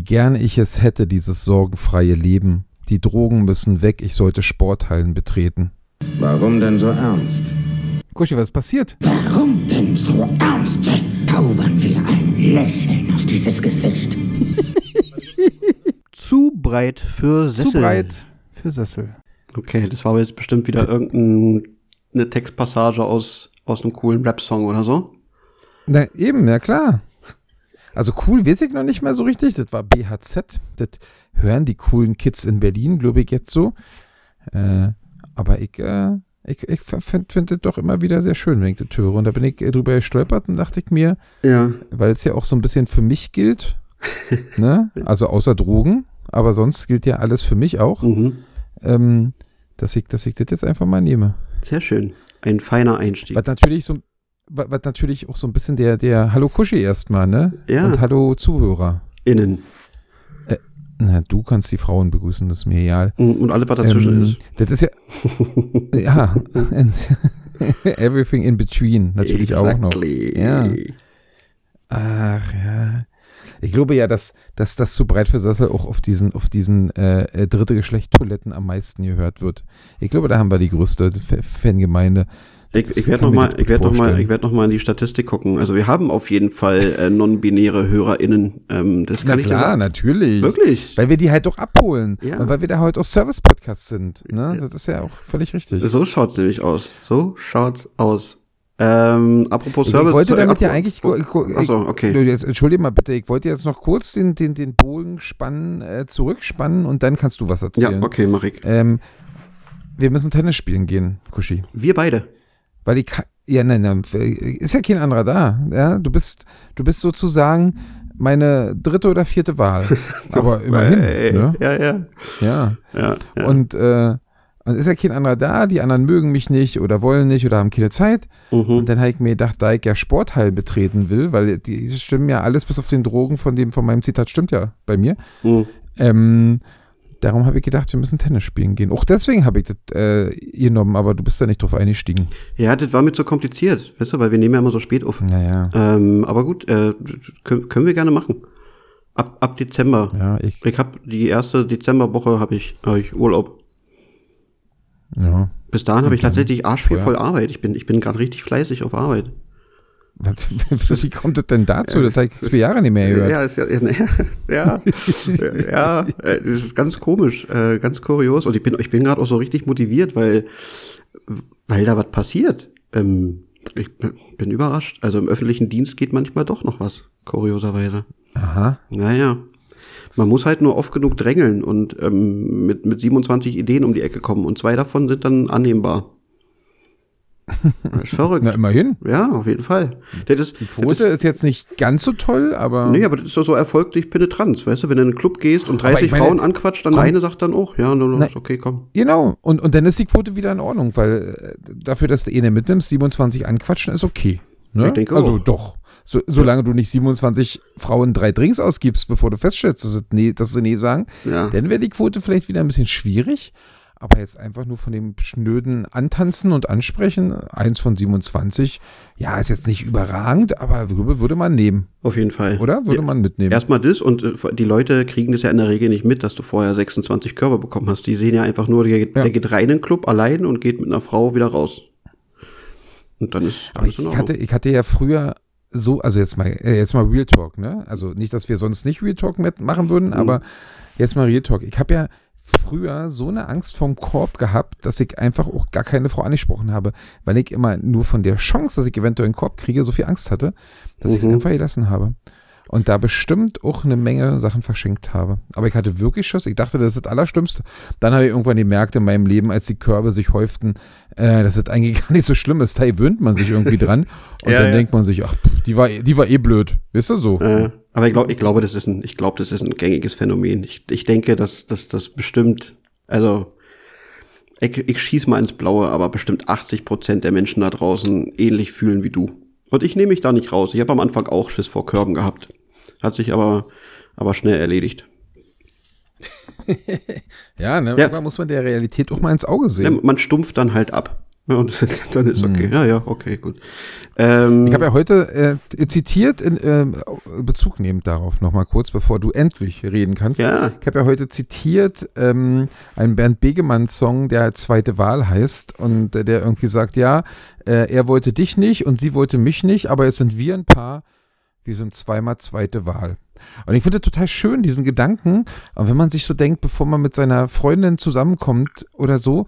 Wie gern ich es hätte, dieses sorgenfreie Leben. Die Drogen müssen weg, ich sollte Sporthallen betreten. Warum denn so ernst? Kuschi, was ist passiert? Warum denn so ernst? Zaubern wir ein Lächeln auf dieses Gesicht. Zu breit für Sessel. Zu breit für Sessel. Okay, das war aber jetzt bestimmt wieder irgendeine Textpassage aus, aus einem coolen Rap-Song oder so. Na eben, ja klar. Also cool weiß ich noch nicht mehr so richtig. Das war BHZ. Das hören die coolen Kids in Berlin, glaube ich, jetzt so. Äh, aber ich, äh, ich, ich finde find das doch immer wieder sehr schön, wenn ich das höre. Und da bin ich drüber gestolpert und dachte ich mir, Ja. weil es ja auch so ein bisschen für mich gilt, ne? also außer Drogen, aber sonst gilt ja alles für mich auch, Mhm. ähm, dass, ich, dass ich das jetzt einfach mal nehme. Sehr schön. Ein feiner Einstieg. Was natürlich so, was natürlich auch so ein bisschen der, der Hallo Kuschi erstmal, ne? Ja. Und Hallo Zuhörer. Innen. Na, du kannst die Frauen begrüßen, das ist mir egal. Und und alles, was dazwischen Ähm, ist. Das ist ja, ja, everything in between natürlich auch noch. Exactly. Ja. Ach ja. Ich glaube ja, dass, dass das zu breit für Sessel auch auf diesen, auf diesen äh, äh, dritte Geschlecht Toiletten am meisten gehört wird. Ich glaube, da haben wir die größte F- Fangemeinde. Ich, ich werde kann noch mir mal, das ich gut werde noch mal, ich werde noch mal in die Statistik gucken. Also wir haben auf jeden Fall äh, non-binäre HörerInnen. Ähm, das Na kann ich klar, sagen. natürlich. Wirklich. Weil wir die halt auch abholen. Ja. Und weil wir da heute auch Service-Podcasts sind. Ne? Das ist ja auch völlig richtig. So schaut's nämlich aus. So schaut's aus. Ähm, apropos Ich Service. wollte äh, damit ja eigentlich. ich- Achso, okay. Jetzt, entschuldige mal bitte, ich wollte jetzt noch kurz den, den, den Bogen spannen, äh, zurückspannen und dann kannst du was Ja, erzählen. okay, mach ich. Ähm, wir müssen Tennis spielen gehen, Kushi. Wir beide. Weil ich kann, ja, nein, nein, ist ja kein anderer da. Ja, du bist, du bist sozusagen meine dritte oder vierte Wahl. Aber immerhin, Äh, ne? Ja, ja. Ja. ja, ja. Und, äh, und ist ja kein anderer da, die anderen mögen mich nicht oder wollen nicht oder haben keine Zeit. mhm. Und dann habe ich mir gedacht, da ich ja Sporthall betreten will, weil die stimmen ja alles bis auf den Drogen von dem, von meinem Zitat stimmt ja bei mir. Mhm. Ähm, darum habe ich gedacht, wir müssen Tennis spielen gehen. Auch deswegen habe ich das äh, genommen, aber du bist da nicht drauf eingestiegen. Ja, das war mir zu kompliziert, weißt du, weil wir nehmen ja immer so spät auf. Naja, Ähm, aber gut, äh, können, wir gerne machen. Ab, ab Dezember. ja, ich, Ich habe die erste Dezemberwoche habe ich, hab ich Urlaub. ja. Bis dahin habe ich tatsächlich arschviel Vorher. voll Arbeit. Ich bin, ich bin gerade richtig fleißig auf Arbeit. Wie kommt das denn dazu? Ja, das habe ich zwei Jahre nicht mehr gehört. Ja, ist ja, ja, ja, ja, äh, das ist ganz komisch, äh, ganz kurios. Und ich bin, ich bin gerade auch so richtig motiviert, weil, weil da was passiert. Ähm, ich bin- bin überrascht. Also im öffentlichen Dienst geht manchmal doch noch was, kurioserweise. Aha. Naja. Man muss halt nur oft genug drängeln und ähm, mit, mit 27 Ideen um die Ecke kommen und zwei davon sind dann annehmbar. Das ist verrückt. Na, immerhin. ja, auf jeden Fall. Das Die Quote ist jetzt nicht ganz so toll, aber. Nee, aber das ist doch so Erfolg durch Penetranz, weißt du? Wenn du in einen Club gehst und 30 ich meine, Frauen anquatscht, dann komm. eine sagt dann auch, ja, dann Na- ist okay, komm. Genau, und, und dann ist die Quote wieder in Ordnung, weil äh, dafür, dass du eine mitnimmst, 27 anquatschen, ist okay. Ne? Ich denke also auch. doch. So, solange du nicht 27 Frauen drei Drinks ausgibst, bevor du feststellst, dass, es nee, dass sie nee sagen, Ja. dann wäre die Quote vielleicht wieder ein bisschen schwierig. Aber jetzt einfach nur von dem schnöden Antanzen und Ansprechen, eins von 27, ja, ist jetzt nicht überragend, aber würde, würde man nehmen, Auf jeden Fall. oder? Würde Ja. man mitnehmen. Erstmal das und äh, die Leute kriegen das ja in der Regel nicht mit, dass du vorher 26 Körper bekommen hast. Die sehen ja einfach nur, der, der geht rein in den Club allein und geht mit einer Frau wieder raus. Und dann ist Aber alles ich in Ordnung. hatte, ich hatte ja früher so, also jetzt mal, äh, jetzt mal Real Talk, ne? Also nicht, dass wir sonst nicht Real Talk machen würden, Mhm. aber jetzt mal Real Talk. Ich habe ja früher so eine Angst vorm Korb gehabt, dass ich einfach auch gar keine Frau angesprochen habe, weil ich immer nur von der Chance, dass ich eventuell einen Korb kriege, so viel Angst hatte, dass ich es Mhm. einfach gelassen habe. Und da bestimmt auch eine Menge Sachen verschenkt habe. Aber ich hatte wirklich Schiss. Ich dachte, das ist das Allerschlimmste. Dann habe ich irgendwann gemerkt in meinem Leben, als die Körbe sich häuften, äh, dass das eigentlich gar nicht so schlimm ist. Da gewöhnt man sich irgendwie dran. Und Ja, dann ja. denkt man sich, ach, pff, die war, die war eh blöd. Wisst ihr so? Äh, aber ich glaube, ich glaube, das ist ein, ich glaube, das ist ein gängiges Phänomen. Ich, ich denke, dass, dass das bestimmt, also ich, ich schieß mal ins Blaue, aber bestimmt 80 Prozent der Menschen da draußen ähnlich fühlen wie du. Und ich nehme mich da nicht raus. Ich habe am Anfang auch Schiss vor Körben gehabt. Hat sich aber, aber schnell erledigt. Ja, ne? Ja. Irgendwann muss man der Realität auch mal ins Auge Ja, sehen. man stumpft dann halt ab. Ja, und dann ist okay. Ja, ja, okay, gut. Ähm, Ich habe ja heute äh, zitiert, in, äh, Bezug nehmend darauf nochmal kurz, bevor du endlich reden kannst. ja, Ich habe ja heute zitiert ähm, einen Bernd Begemann-Song, der Zweite Wahl heißt und äh, der irgendwie sagt, ja, äh, er wollte dich nicht und sie wollte mich nicht, aber jetzt sind wir ein Paar, wir sind zweimal zweite Wahl. Und ich finde total schön, diesen Gedanken, und wenn man sich so denkt, bevor man mit seiner Freundin zusammenkommt oder so,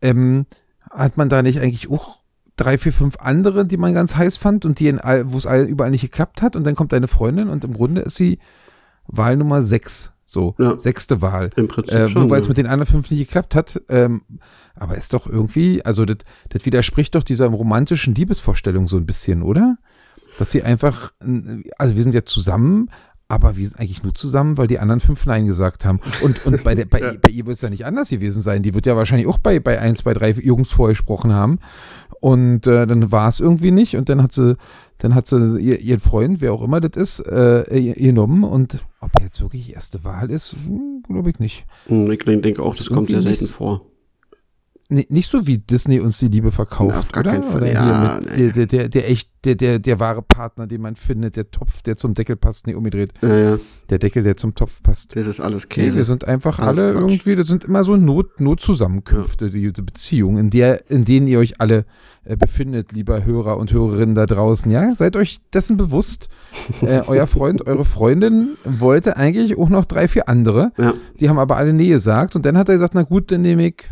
ähm, hat man da nicht eigentlich auch drei, vier, fünf andere, die man ganz heiß fand und die in all, wo es all, überall nicht geklappt hat und dann kommt deine Freundin und im Grunde ist sie Wahl Nummer sechs, so, Ja. sechste Wahl. im Prinzip Äh, schon. nur weil es ja. mit den anderen fünf nicht geklappt hat. Ähm, aber ist doch irgendwie, also das widerspricht doch dieser romantischen Liebesvorstellung so ein bisschen, oder? Dass sie einfach, also wir sind ja zusammen, aber wir sind eigentlich nur zusammen, weil die anderen fünf Nein gesagt haben. Und, und bei, der, bei, bei ihr wird es ja nicht anders gewesen sein. Die wird ja wahrscheinlich auch bei, bei eins, bei drei Jungs vorher gesprochen haben. Und äh, dann war es irgendwie nicht. Und dann hat sie, dann hat sie ihr, ihren Freund, wer auch immer das ist, äh, genommen. Und ob er jetzt wirklich erste Wahl ist, glaube ich nicht. Hm, Ich denke auch, das kommt sehr irgendwie selten nicht- vor. Nee, nicht so wie Disney uns die Liebe verkauft, Na, oder? Oder Ja, nee. mit, der, der, der, echt, der, der, der wahre Partner, den man findet, der Topf, der zum Deckel passt, nee, umgedreht. Ja, ja, Der Deckel, der zum Topf passt. das ist alles Nee, Käse. wir sind einfach Alles alle Quatsch. irgendwie, das sind immer so Not, Notzusammenkünfte, diese Beziehungen, in der, in denen ihr euch alle äh, befindet, lieber Hörer und Hörerinnen da draußen, ja? Seid euch dessen bewusst. Äh, euer Freund, eure Freundin wollte eigentlich auch noch drei, vier andere. ja, Die haben aber alle Nee gesagt und dann hat er gesagt, na gut, dann nehme ich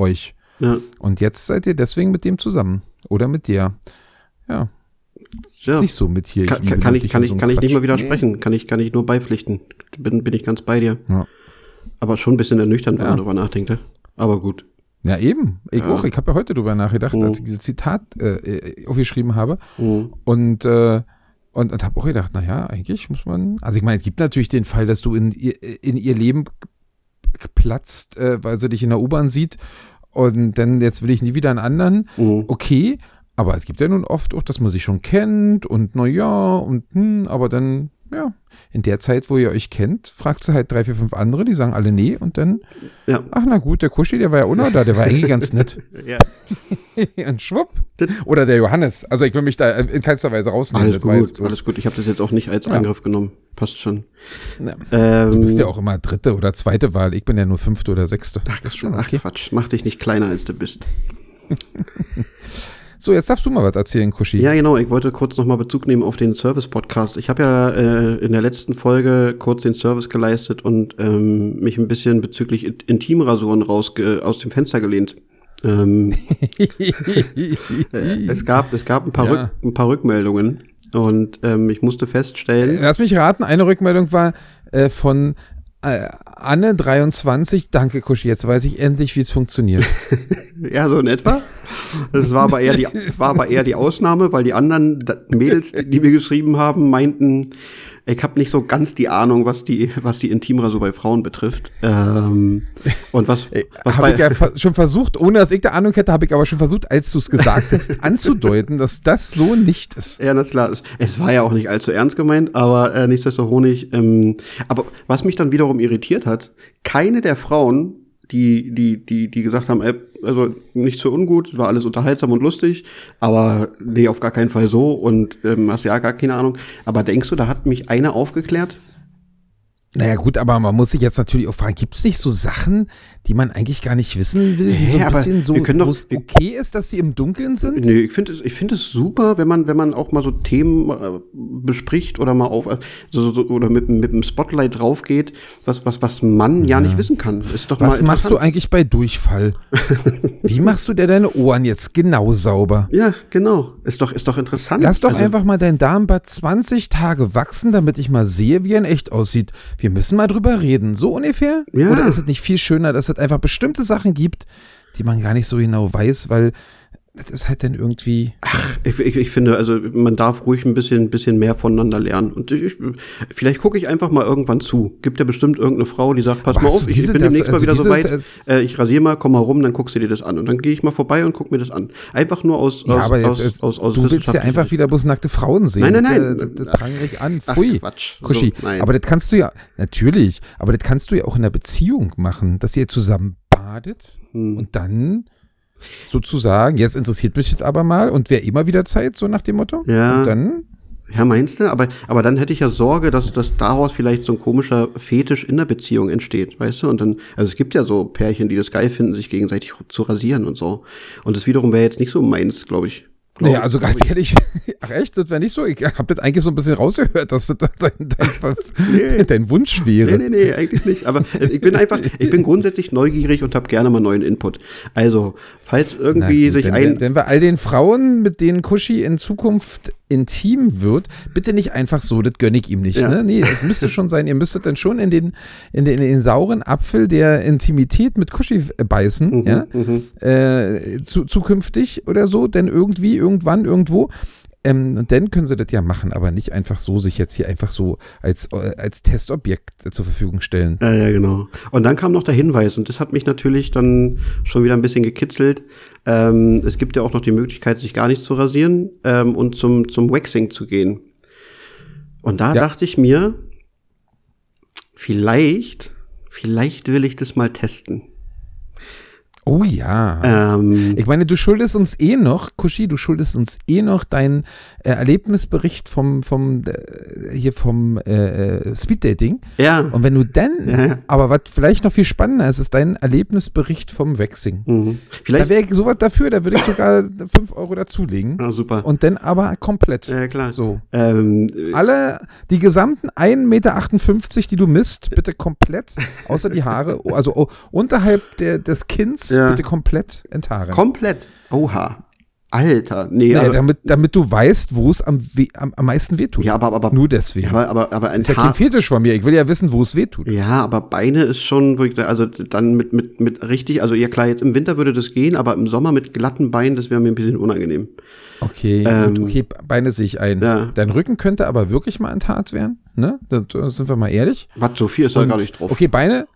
euch. ja, Und jetzt seid ihr deswegen mit dem zusammen. Oder mit dir. Ja, ja. ist nicht so mit hier. Kann, kann, ich, kann ich, so kann ich nicht mal widersprechen. Kann ich, kann ich nur beipflichten. Bin, bin ich ganz bei dir. Ja. Aber schon ein bisschen ernüchternd, wenn man drüber nachdenkt. ne? Aber gut. Ja, eben. Ich auch. Ich habe ja heute drüber nachgedacht, Mhm. als ich dieses Zitat äh, äh, aufgeschrieben habe. Mhm. Und, äh, und, und habe auch gedacht, naja, eigentlich muss man. Also, ich meine, es gibt natürlich den Fall, dass du in ihr, in ihr Leben platzt, äh, weil sie dich in der U-Bahn sieht. Und dann, jetzt will ich nie wieder einen anderen. Mhm. okay, aber es gibt ja nun oft auch, dass man sich schon kennt und na ja und hm, aber dann, ja, in der Zeit, wo ihr euch kennt, fragt sie halt drei, vier, fünf andere, die sagen alle nee und dann, Ja. ach na gut, der Kuschi, der war ja auch noch da, der war eigentlich ganz nett. ja. und schwupp. Oder der Johannes, also ich will mich da in keinster Weise rausnehmen. Alles jetzt gut, bloß- alles gut. Ich habe das jetzt auch nicht als Ja. Angriff genommen. Passt schon. Ja. Ähm, Du bist ja auch immer dritte oder zweite Wahl, ich bin ja nur fünfte oder sechste. Ach, das ist schon ach okay. Quatsch, mach dich nicht kleiner, als du bist. So, jetzt darfst du mal was erzählen, Kuschi. Ja, genau. Ich wollte kurz nochmal Bezug nehmen auf den Service-Podcast. Ich habe ja äh, in der letzten Folge kurz den Service geleistet und ähm, mich ein bisschen bezüglich In- Intimrasuren rausge aus dem Fenster gelehnt. Ähm, äh, es gab es gab ein paar, Ja. Rück, ein paar Rückmeldungen und ähm, ich musste feststellen, Lass mich raten, eine Rückmeldung war äh, von äh, Anne23. Danke, Kuschi, jetzt weiß ich endlich, wie es funktioniert. Ja, so in etwa. Das war aber eher die, war aber eher die Ausnahme, weil die anderen Mädels, die, die mir geschrieben haben, meinten, ich habe nicht so ganz die Ahnung, was die, was die Intimrasur bei Frauen betrifft. Ähm, und was, was Habe ich ja schon versucht, ohne dass ich da Ahnung hätte, habe ich aber schon versucht, als du es gesagt hast, anzudeuten, dass das so nicht ist. ja, na klar, es, es war ja auch nicht allzu ernst gemeint, aber äh, nichtsdestotrotz. Ähm, aber was mich dann wiederum irritiert hat, keine der Frauen, die, die, die, die gesagt haben, ey, also nicht so ungut, war alles unterhaltsam und lustig, aber nee, auf gar keinen Fall so und ähm, hast ja gar keine Ahnung. Aber denkst du, da hat mich einer aufgeklärt? Naja, gut, aber man muss sich jetzt natürlich auch fragen, gibt es nicht so Sachen, die man eigentlich gar nicht wissen will, die so ein bisschen so, doch- okay ist, dass sie im Dunkeln sind? Nee, ich finde es, ich finde es super, wenn man, wenn man auch mal so Themen äh, bespricht oder mal auf, also so, so, oder mit, mit dem Spotlight drauf geht, was, was, was man ja, nicht wissen kann. Ist doch Was machst du eigentlich bei Durchfall? Wie machst du dir deine Ohren jetzt genau sauber? Ja, genau. Ist doch, ist doch interessant. Lass doch Also, einfach mal dein Darmbad 20 Tage wachsen, damit ich mal sehe, wie er in echt aussieht. Wir müssen mal drüber reden. So ungefähr? Ja. Oder ist es nicht viel schöner, dass es einfach bestimmte Sachen gibt, die man gar nicht so genau weiß, weil das ist halt dann irgendwie. Ich, ich, ich finde, also man darf ruhig ein bisschen, bisschen mehr voneinander lernen. Und ich, ich, vielleicht gucke ich einfach mal irgendwann zu. Gibt ja bestimmt irgendeine Frau, die sagt, pass Aber mal hast auf, ich, bin demnächst also mal wieder so weit. Äh, ich rasiere mal, komm mal rum, dann guckst du dir das an. Und dann gehe ich mal vorbei und guck mir das an. Einfach nur aus, Ja, aus, aber jetzt, jetzt aus, aus du willst ja einfach wieder bloß nackte Frauen sehen. Nein, nein, nein. Das, das, das prangere ich an. Ach, Pfui. Quatsch. Kuschi. So, aber das kannst du ja, natürlich, aber das kannst du ja auch in einer Beziehung machen, dass ihr zusammen badet Hm. und dann sozusagen, jetzt interessiert mich jetzt aber mal und wäre immer wieder Zeit, so nach dem Motto. Ja. Und dann, Ja, meinst du? Aber, aber dann hätte ich ja Sorge, dass, dass daraus vielleicht so ein komischer Fetisch in der Beziehung entsteht, weißt du? Und dann, also es gibt ja so Pärchen, die das geil finden, sich gegenseitig zu rasieren und so. Und das wiederum wäre jetzt nicht so meins, glaube ich. Glaub- naja, also ganz ehrlich, ach echt, das wäre nicht so. Ich habe das eigentlich so ein bisschen rausgehört, dass das dein, dein, Nee. dein Wunsch Nee, wäre. nee, nee, eigentlich nicht. Aber ich bin einfach, ich bin grundsätzlich neugierig und habe gerne mal neuen Input. Also, falls Na irgendwie gut, sich wenn, ein. wenn wir all den Frauen, mit denen Kushi in Zukunft intim wird, bitte nicht einfach so, das gönne ich ihm nicht. Ja. Ne? Nee, es müsste schon sein, ihr müsstet dann schon in den, in den, in den sauren Apfel der Intimität mit Kushi beißen, Mhm, ja? Äh, zu, zukünftig oder so, denn irgendwie, irgendwann, irgendwo. Ähm, und dann können sie das ja machen, aber nicht einfach so sich jetzt hier einfach so als, äh, als Testobjekt äh, zur Verfügung stellen. Ja, ja, genau. Und dann kam noch der Hinweis, und das hat mich natürlich dann schon wieder ein bisschen gekitzelt. Ähm, es gibt ja auch noch die Möglichkeit, sich gar nicht zu rasieren ähm, und zum, zum Waxing zu gehen. Und da Ja. dachte ich mir, vielleicht, vielleicht will ich das mal testen. Oh ja. Ähm, Ich meine, du schuldest uns eh noch, Kushi, du schuldest uns eh noch deinen äh, Erlebnisbericht vom, vom äh, hier vom äh, äh, Speeddating. ja. Und wenn du dann, Ja, aber was vielleicht noch viel spannender ist, ist dein Erlebnisbericht vom Waxing. Mhm. Da Vielleicht. wäre ich sowas dafür, da würde ich sogar 5 Euro dazulegen. Ah, super. Und dann aber komplett. ja, klar. So. Ähm, Alle, die gesamten 1,58 Meter, die du misst, bitte komplett, außer die Haare, also oh, unterhalb der, des Kinns, Ja. Bitte komplett enthaaren. komplett. Oha. Alter. Nee, also, damit, damit du weißt, wo es am, weh- am, am meisten wehtut. ja, aber, aber, Nur deswegen. ja, aber, aber, aber ein ist ja kein Fetisch von mir. Ich will ja wissen, wo es wehtut. Ja, aber Beine ist schon, wo ich also dann mit, mit, mit richtig, also ja klar, jetzt im Winter würde das gehen, aber im Sommer mit glatten Beinen, das wäre mir ein bisschen unangenehm. Okay, Ähm, gut, okay, Beine sehe ich ein. ja. Dein Rücken könnte aber wirklich mal enthaart werden. Ne? Da, sind wir mal ehrlich. Was, so viel ist da gar nicht drauf. Okay, Beine,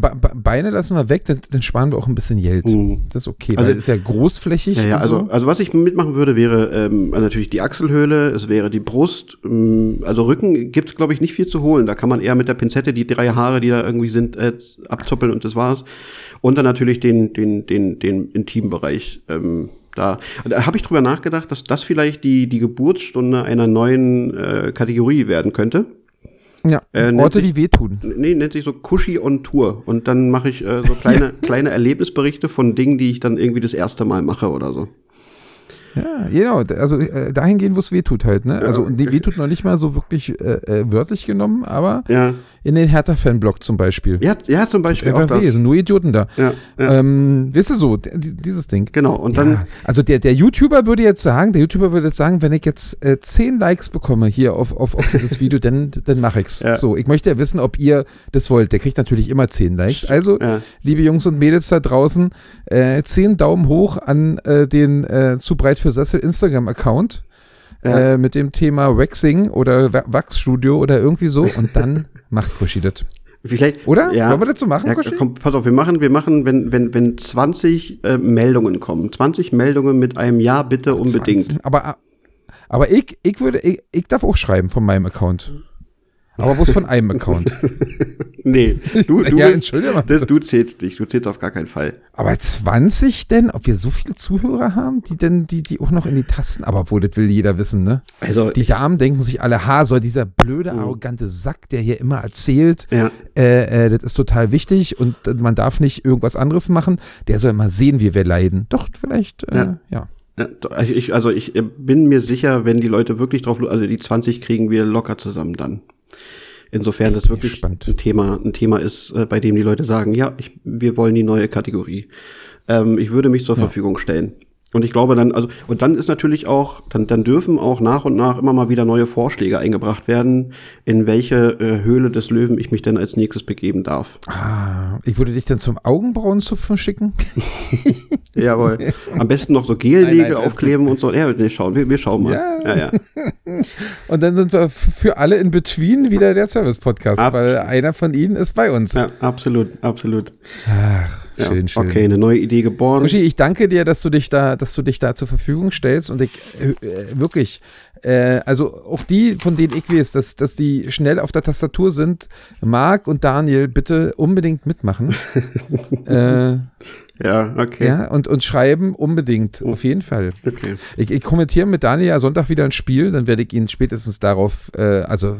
Be Be Beine lassen wir weg, dann, dann sparen wir auch ein bisschen Geld. Mhm. Das ist okay, Also- es ist ja großflächig. Ja, ja, also, so. also was ich mitmachen würde, wäre ähm, natürlich die Achselhöhle, es wäre die Brust, ähm, also Rücken gibt's glaube ich, nicht viel zu holen. Da kann man eher mit der Pinzette die drei Haare, die da irgendwie sind, äh, abzoppeln und das war's. Und dann natürlich den, den, den, den Intimbereich. Ähm, da Und da habe ich drüber nachgedacht, dass das vielleicht die, die Geburtsstunde einer neuen äh, Kategorie werden könnte. Ja, äh, Orte, sich- die wehtun. Nee, nennt sich so Kushi on Tour. Und dann mache ich äh, so kleine, kleine Erlebnisberichte von Dingen, die ich dann irgendwie das erste Mal mache oder so. Ja, genau. Also äh, dahin gehen, wo es wehtut halt. Ne? Also die wehtut noch nicht mal so wirklich äh, äh, wörtlich genommen, aber Ja, in den Hertha-Fanblock zum Beispiel. ja, ja zum Beispiel auch Einfach weh, das. sind nur Idioten da. Ja, ja. Ähm, weißt du so, dieses Ding. genau. Und Ja, dann, also der, der YouTuber würde jetzt sagen, der YouTuber würde jetzt sagen, wenn ich jetzt äh, 10 Likes bekomme hier auf, auf, auf dieses Video, dann, dann mache ich's. Ja. So, ich möchte ja wissen, ob ihr das wollt. Der kriegt natürlich immer 10 Likes. Also, Ja. liebe Jungs und Mädels da draußen, äh, 10 Daumen hoch an äh, den äh, zu breit für Sessel Instagram-Account. Ja. Äh, mit dem Thema Waxing oder Wa- Wachsstudio oder irgendwie so und dann macht Kushi das. vielleicht. Oder? Ja. Wollen wir das so machen, Ja, komm, pass auf, wir machen, wir machen, wenn, wenn, wenn 20 äh, Meldungen kommen, 20 Meldungen mit einem Ja, bitte, unbedingt. 20. Aber, aber ich, ich würde, ich, ich darf auch schreiben von meinem Account. Aber bloß von einem Account. Nee, du, du, Ja, bist- das, du zählst nicht, du zählst auf gar keinen Fall. Aber 20 denn? Ob wir so viele Zuhörer haben, die denn, die, die auch noch in die Tasten, aber obwohl, das will jeder wissen, ne? Also, Die Damen denken sich alle, ha, soll dieser blöde, arrogante Sack, der hier immer erzählt, ja, äh, äh, das ist total wichtig und äh, man darf nicht irgendwas anderes machen, der soll mal sehen, wie wir leiden. Doch, vielleicht, äh, ja. Ja. ja, also ich, also ich äh, bin mir sicher, wenn die Leute wirklich drauf, also die 20 kriegen wir locker zusammen dann. Insofern das wirklich gespannt. ein Thema, ein Thema ist, äh, bei dem die Leute sagen, ja, ich, wir wollen die neue Kategorie. Ähm, ich würde mich zur Verfügung stellen. Und ich glaube dann, also, und dann ist natürlich auch, dann, dann dürfen auch nach und nach immer mal wieder neue Vorschläge eingebracht werden, in welche äh, Höhle des Löwen ich mich denn als nächstes begeben darf. Ah, ich würde dich dann zum Augenbrauenzupfen schicken. Jawohl. Am besten noch so Gelnägel aufkleben und so. Ja, nee, schauen, wir, wir schauen mal. Ja. ja. ja. Und dann sind wir für alle in between wieder der Service-Podcast, weil einer von ihnen ist bei uns. Ja, absolut, absolut. Ach, Ja, schön, schön. Okay, eine neue Idee geboren. Uschi, ich danke dir, dass du dich da, dass du dich da zur Verfügung stellst und ich äh, äh, wirklich, äh, also auch die, von denen ich weiß, dass, dass die schnell auf der Tastatur sind, Marc und Daniel, bitte unbedingt mitmachen. äh, Ja, okay. Ja, und, und schreiben unbedingt, auf jeden Fall. Okay. Ich, ich kommentiere mit Daniel ja Sonntag wieder ein Spiel, dann werde ich ihn spätestens darauf, äh, also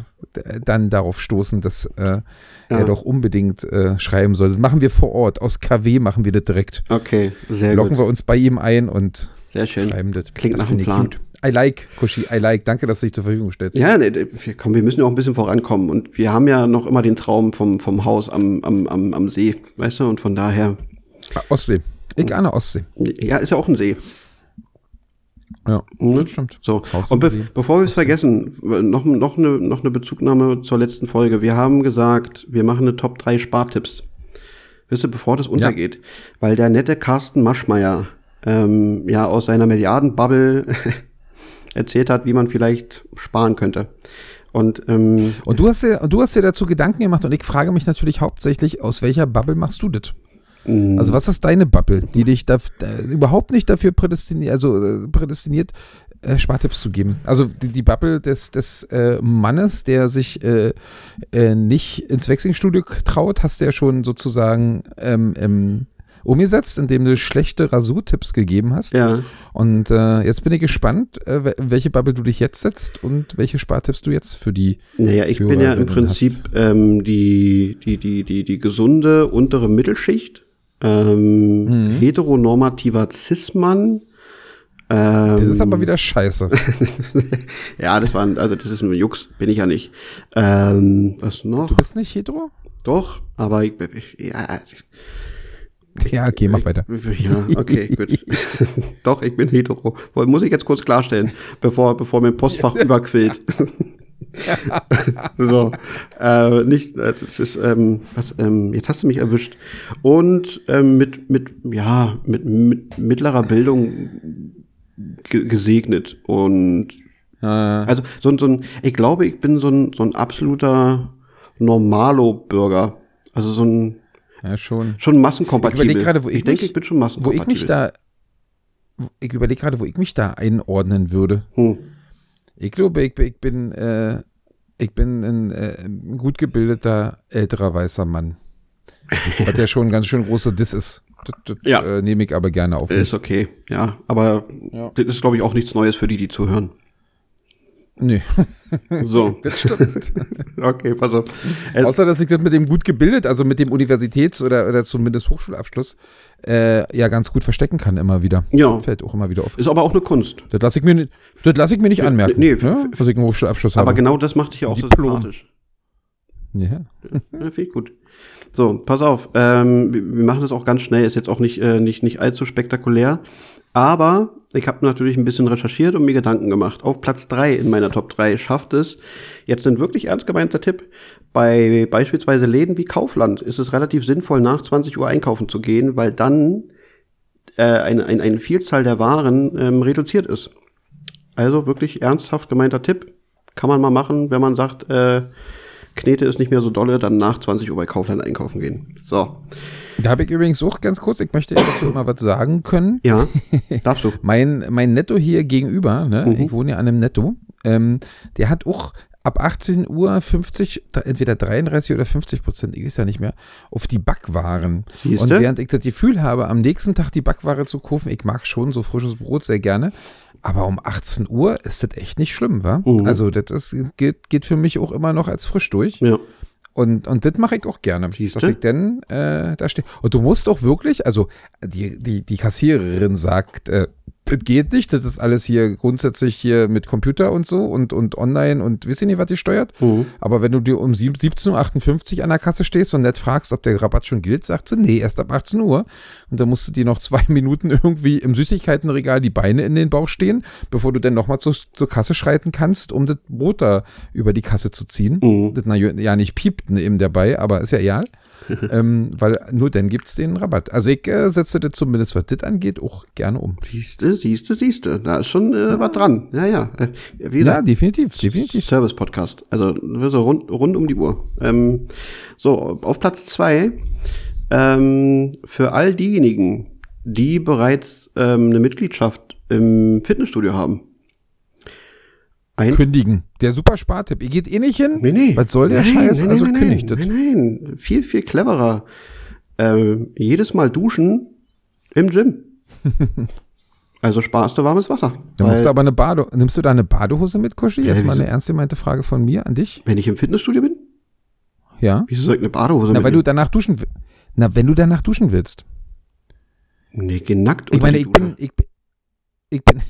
dann darauf stoßen, dass äh, Ja. er doch unbedingt äh, schreiben soll. Das machen wir vor Ort. Aus KW machen wir das direkt. Okay, sehr Locken gut. wir uns bei ihm ein und Sehr schön. schreiben das. Klingt das nach einem ich Plan. gut. I like, Kushi, I like. Danke, dass du dich zur Verfügung stellst. Ja, nee, komm, wir müssen ja auch ein bisschen vorankommen. Und wir haben ja noch immer den Traum vom, vom Haus am, am, am, am See, weißt du? Und von daher, Ah, Ostsee. Ich der Ostsee. ja, ist ja auch ein See. Ja, Mhm. das stimmt. So, und be See. bevor wir es vergessen, noch, noch, eine, noch eine Bezugnahme zur letzten Folge. Wir haben gesagt, wir machen eine Top 3 Spartipps. Wisst ihr, bevor das untergeht. Weil der nette Carsten Maschmeyer ähm, ja aus seiner Milliardenbubble erzählt hat, wie man vielleicht sparen könnte. Und ähm, Und du hast, dir, und du hast dir dazu Gedanken gemacht und ich frage mich natürlich hauptsächlich, aus welcher Bubble machst du das? Mm. Also was ist deine Bubble, die dich da, äh, überhaupt nicht dafür prädestiniert, also äh, prädestiniert, äh, Spartipps zu geben? Also die, die Bubble des, des äh, Mannes, der sich äh, äh, nicht ins Wechselstudio traut, hast du ja schon sozusagen ähm, ähm, umgesetzt, indem du schlechte Rasurtipps gegeben hast. ja, Und äh, jetzt bin ich gespannt, äh, wel- welche Bubble du dich jetzt setzt und welche Spartipps du jetzt für die. naja, ich bin ja im Prinzip ähm, die, die, die, die, die gesunde untere Mittelschicht. Ähm, Mhm. heteronormativer Cis-Mann. Das Ähm, ist aber wieder scheiße. ja, das war, ein- also das ist ein Jux, bin ich ja nicht. Ähm, was noch? Du bist nicht hetero? Doch, aber ich, ich ja, Ja, okay, mach weiter. ja, okay, gut. Doch, ich bin hetero. Muss ich jetzt kurz klarstellen, bevor, bevor mein Postfach überquillt. so, äh, nicht, äh, es ist, ähm, was, ähm, jetzt hast du mich erwischt. Und ähm, mit, mit, ja, mit, mit mittlerer Bildung ge gesegnet. Und Äh, also so, ein- so ein, ich glaube, ich bin so ein, so ein absoluter Normalo-Bürger. Also so ein, ja, schon. schon massenkompatibel. Ich überleg gerade, wo ich denke, mich- ich bin schon Wo massenkompatibel. ich mich da, wo- ich überlege gerade, wo ich mich da einordnen würde. Hm. Ich glaube, ich, bin- ich bin, äh, ich bin ein, äh, ein gut gebildeter älterer weißer Mann. Was ja schon ein ganz schön großer Diss ist. Das, das Ja. äh, nehme ich aber gerne auf. mich. Ist okay, ja. Aber Ja. das ist, glaube ich, auch nichts Neues für die, die zuhören. Nee, So, das stimmt. okay, pass auf. Äh, Außer, dass ich das mit dem gut gebildet, also mit dem Universitäts- oder, oder zumindest Hochschulabschluss, äh, ja ganz gut verstecken kann immer wieder. Ja. Fällt auch immer wieder auf. ist aber auch eine Kunst. Das lasse ich mir, nicht- das lass ich mir nicht anmerken, nee, ne? dass ich einen Hochschulabschluss Aber habe. genau das macht dich ja auch so sympathisch. Ja. Ja, Finde ich gut. So, pass auf. Ähm, wir wir machen das auch ganz schnell. Ist jetzt auch nicht, äh, nicht, nicht allzu spektakulär. Aber ich habe natürlich ein bisschen recherchiert und mir Gedanken gemacht. Auf Platz drei in meiner Top 3 schafft es, jetzt ein wirklich ernst gemeinter Tipp, bei beispielsweise Läden wie Kaufland ist es relativ sinnvoll, nach 20 Uhr einkaufen zu gehen, weil dann äh, eine, eine, eine Vielzahl der Waren ähm, reduziert ist. Also wirklich ernsthaft gemeinter Tipp. Kann man mal machen, wenn man sagt, äh, Knete ist nicht mehr so dolle, dann nach 20 Uhr bei Kaufland einkaufen gehen. So. Da habe ich übrigens auch ganz kurz, ich möchte dazu immer was sagen können. Ja, darfst du. Mein, mein Netto hier gegenüber, ne, Mhm. ich wohne ja an einem Netto, ähm, der hat auch ab 18 Uhr 50, da- entweder 33 oder 50 Prozent, ich weiß ja nicht mehr, auf die Backwaren. Siehste? Und während ich das Gefühl habe, am nächsten Tag die Backware zu kaufen, ich mag schon so frisches Brot sehr gerne, aber um 18 Uhr ist das echt nicht schlimm, wa? Mhm. Also das ist, geht, geht für mich auch immer noch als frisch durch. Ja. Und, und das mache ich auch gerne. Siehste? Dass ich denn äh, da stehe. Und du musst auch wirklich, also die, die, die Kassiererin sagt, äh, das geht nicht, das ist alles hier grundsätzlich hier mit Computer und so und, und online und wisst ihr nicht, was die steuert? Mhm. Aber wenn du dir um sieb- 17.58 Uhr an der Kasse stehst und nicht fragst, ob der Rabatt schon gilt, sagt sie, nee, erst ab 18 Uhr. Und dann musst du dir noch zwei Minuten irgendwie im Süßigkeitenregal die Beine in den Bauch stehen, bevor du dann nochmal zu, zur Kasse schreiten kannst, um das Brot da über die Kasse zu ziehen. Mhm. Das na, ja nicht piept ne, eben dabei, aber ist ja egal. ähm, weil nur dann gibt es den Rabatt. Also ich äh, setze das zumindest, was das angeht, auch gerne um. Siehste, siehste, siehste. Da ist schon äh, was dran. Ja, ja. Äh, Ja, definitiv, definitiv. Service-Podcast. Also so rund, rund um die Uhr. Ähm, so, auf Platz zwei ähm, für all diejenigen, die bereits ähm, eine Mitgliedschaft im Fitnessstudio haben. Ein Kündigen. Der super Spartipp. Ihr geht eh nicht hin? Nee, nee. Was soll der Nein, Scheiß? nein, also nein, kündigt nein. Nein, nein, viel, viel cleverer. Ähm, jedes Mal duschen Im Gym. also sparst du warmes Wasser. Da musst du aber eine Bade, nimmst du da eine Badehose mit, Kuschi? Ja, Jetzt mal wieso? eine ernst gemeinte Frage von mir an dich. wenn ich im Fitnessstudio bin, Ja? wieso soll ich eine Badehose Na, weil du mitnehmen? danach duschen willst. Na, wenn du danach duschen willst. Nee, geh nackt Ich meine, ich bin, ich bin, ich bin,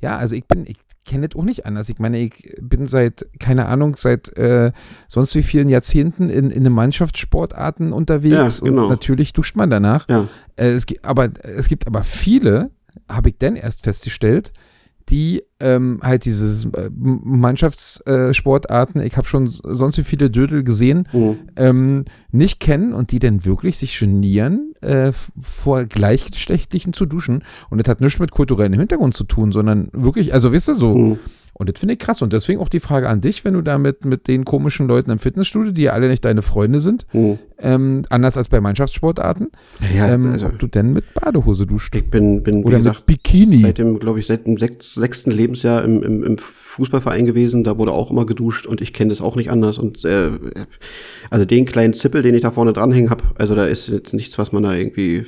ja, also ich bin, ich kenne das auch nicht anders. Ich meine, ich bin seit, keine Ahnung, seit äh, sonst wie vielen Jahrzehnten in, in den Mannschaftssportarten unterwegs Ja, genau. und natürlich duscht man danach. Ja. Äh, es, gibt, aber, es gibt aber viele, habe ich dann erst festgestellt, die ähm, halt diese äh, Mannschaftssportarten, ich habe schon sonst wie viele Dödel gesehen, Mhm. ähm, nicht kennen und die dann wirklich sich genieren, äh, vor Gleichgeschlechtlichen zu duschen. Und das hat nichts mit kulturellem Hintergrund zu tun, sondern wirklich, also wisst ihr so. Mhm. Und das finde ich krass. Und deswegen auch die Frage an dich, wenn du da mit, mit den komischen Leuten im Fitnessstudio, die ja alle nicht deine Freunde sind, Mhm. ähm, anders als bei Mannschaftssportarten, Ja, ähm, also ob du denn mit Badehose duscht. ich bin, bin Oder mit gesagt, Bikini. seit dem, glaube ich, seit dem sechs, sechsten Lebensjahr im, im, im Fußballverein gewesen. Da wurde auch immer geduscht und ich kenne das auch nicht anders. Und äh, also den kleinen Zippel, den ich da vorne dranhängen habe, also da ist jetzt nichts, was man da irgendwie.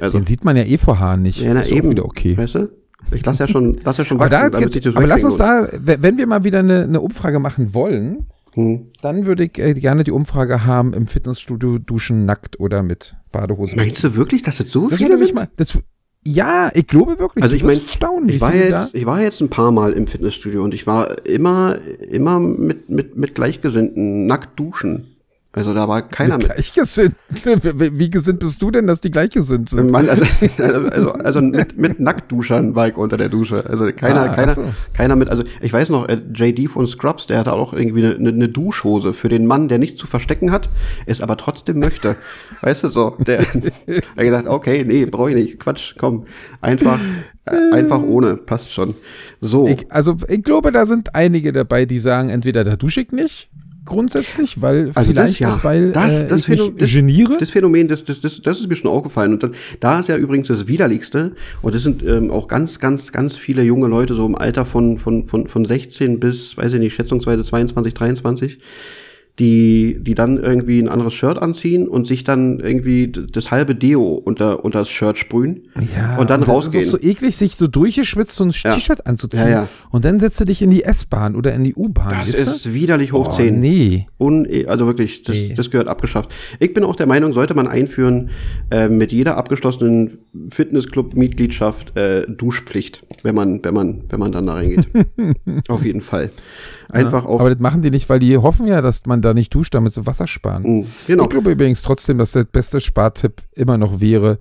Also, Den sieht man ja eh vor Haaren nicht. ja, na eben. wieder okay. Weißt du? Ich lasse ja schon, lass ja schon Aber, da, damit sich das aber lass uns da, wenn wir mal wieder eine, eine Umfrage machen wollen, Hm. dann würde ich äh, gerne die Umfrage haben, im Fitnessstudio duschen nackt oder mit Badehose. Meinst du wirklich, dass das so das viele mich sind? mal, das, ja, ich glaube wirklich. Also ich meine, ich war jetzt, ich war jetzt ein paar Mal im Fitnessstudio und ich war immer, immer mit, mit, mit Gleichgesinnten nackt duschen. Also da war keiner mit gleichgesinnt. Wie gesinnt bist du denn, dass die gleichgesinnt sind? Mann, also, also, also mit, mit Nacktduschern war ich unter der Dusche. Also keiner, Ah, keiner, so. keiner mit, also ich weiß noch, äh, JD von Scrubs, der hatte auch irgendwie eine, eine, eine Duschhose für den Mann, der nichts zu verstecken hat, es aber trotzdem möchte. weißt du so, der hat gesagt, okay, nee, brauche ich nicht, Quatsch, komm, einfach, äh, einfach ohne, passt schon. So. Ich, also ich glaube, da sind einige dabei, die sagen, entweder da dusche ich nicht, grundsätzlich, weil Also das vielleicht ja. auch, weil Das- äh, das ich mich Phänomen- das- geniere. Das Phänomen, das, das, das, das ist mir schon aufgefallen. Und dann, da ist ja übrigens das Widerlichste, und das sind ähm, auch ganz, ganz, ganz viele junge Leute, so im Alter von, von, von, von 16 bis, weiß ich nicht, schätzungsweise 22, 23, die, die dann irgendwie ein anderes Shirt anziehen und sich dann irgendwie das halbe Deo unter, unter das Shirt sprühen Ja, und dann das rausgehen. ist auch so eklig, sich so durchgeschwitzt so ein Ja. T-Shirt anzuziehen. Ja, ja. Und dann setzt du dich in die S-Bahn oder in die U-Bahn. das weißt du? ist widerlich hoch oh, 10. nee. Un also wirklich, das, Nee. das gehört abgeschafft. Ich bin auch der Meinung, sollte man einführen, äh, mit jeder abgeschlossenen Fitnessclub-Mitgliedschaft äh, Duschpflicht, wenn man, wenn man, wenn man dann da reingeht. Auf jeden Fall. Einfach auch. Aber das machen die nicht, weil die hoffen ja, dass man da nicht duscht, damit sie Wasser sparen. mh, genau. Ich glaube übrigens trotzdem, dass der beste Spartipp immer noch wäre,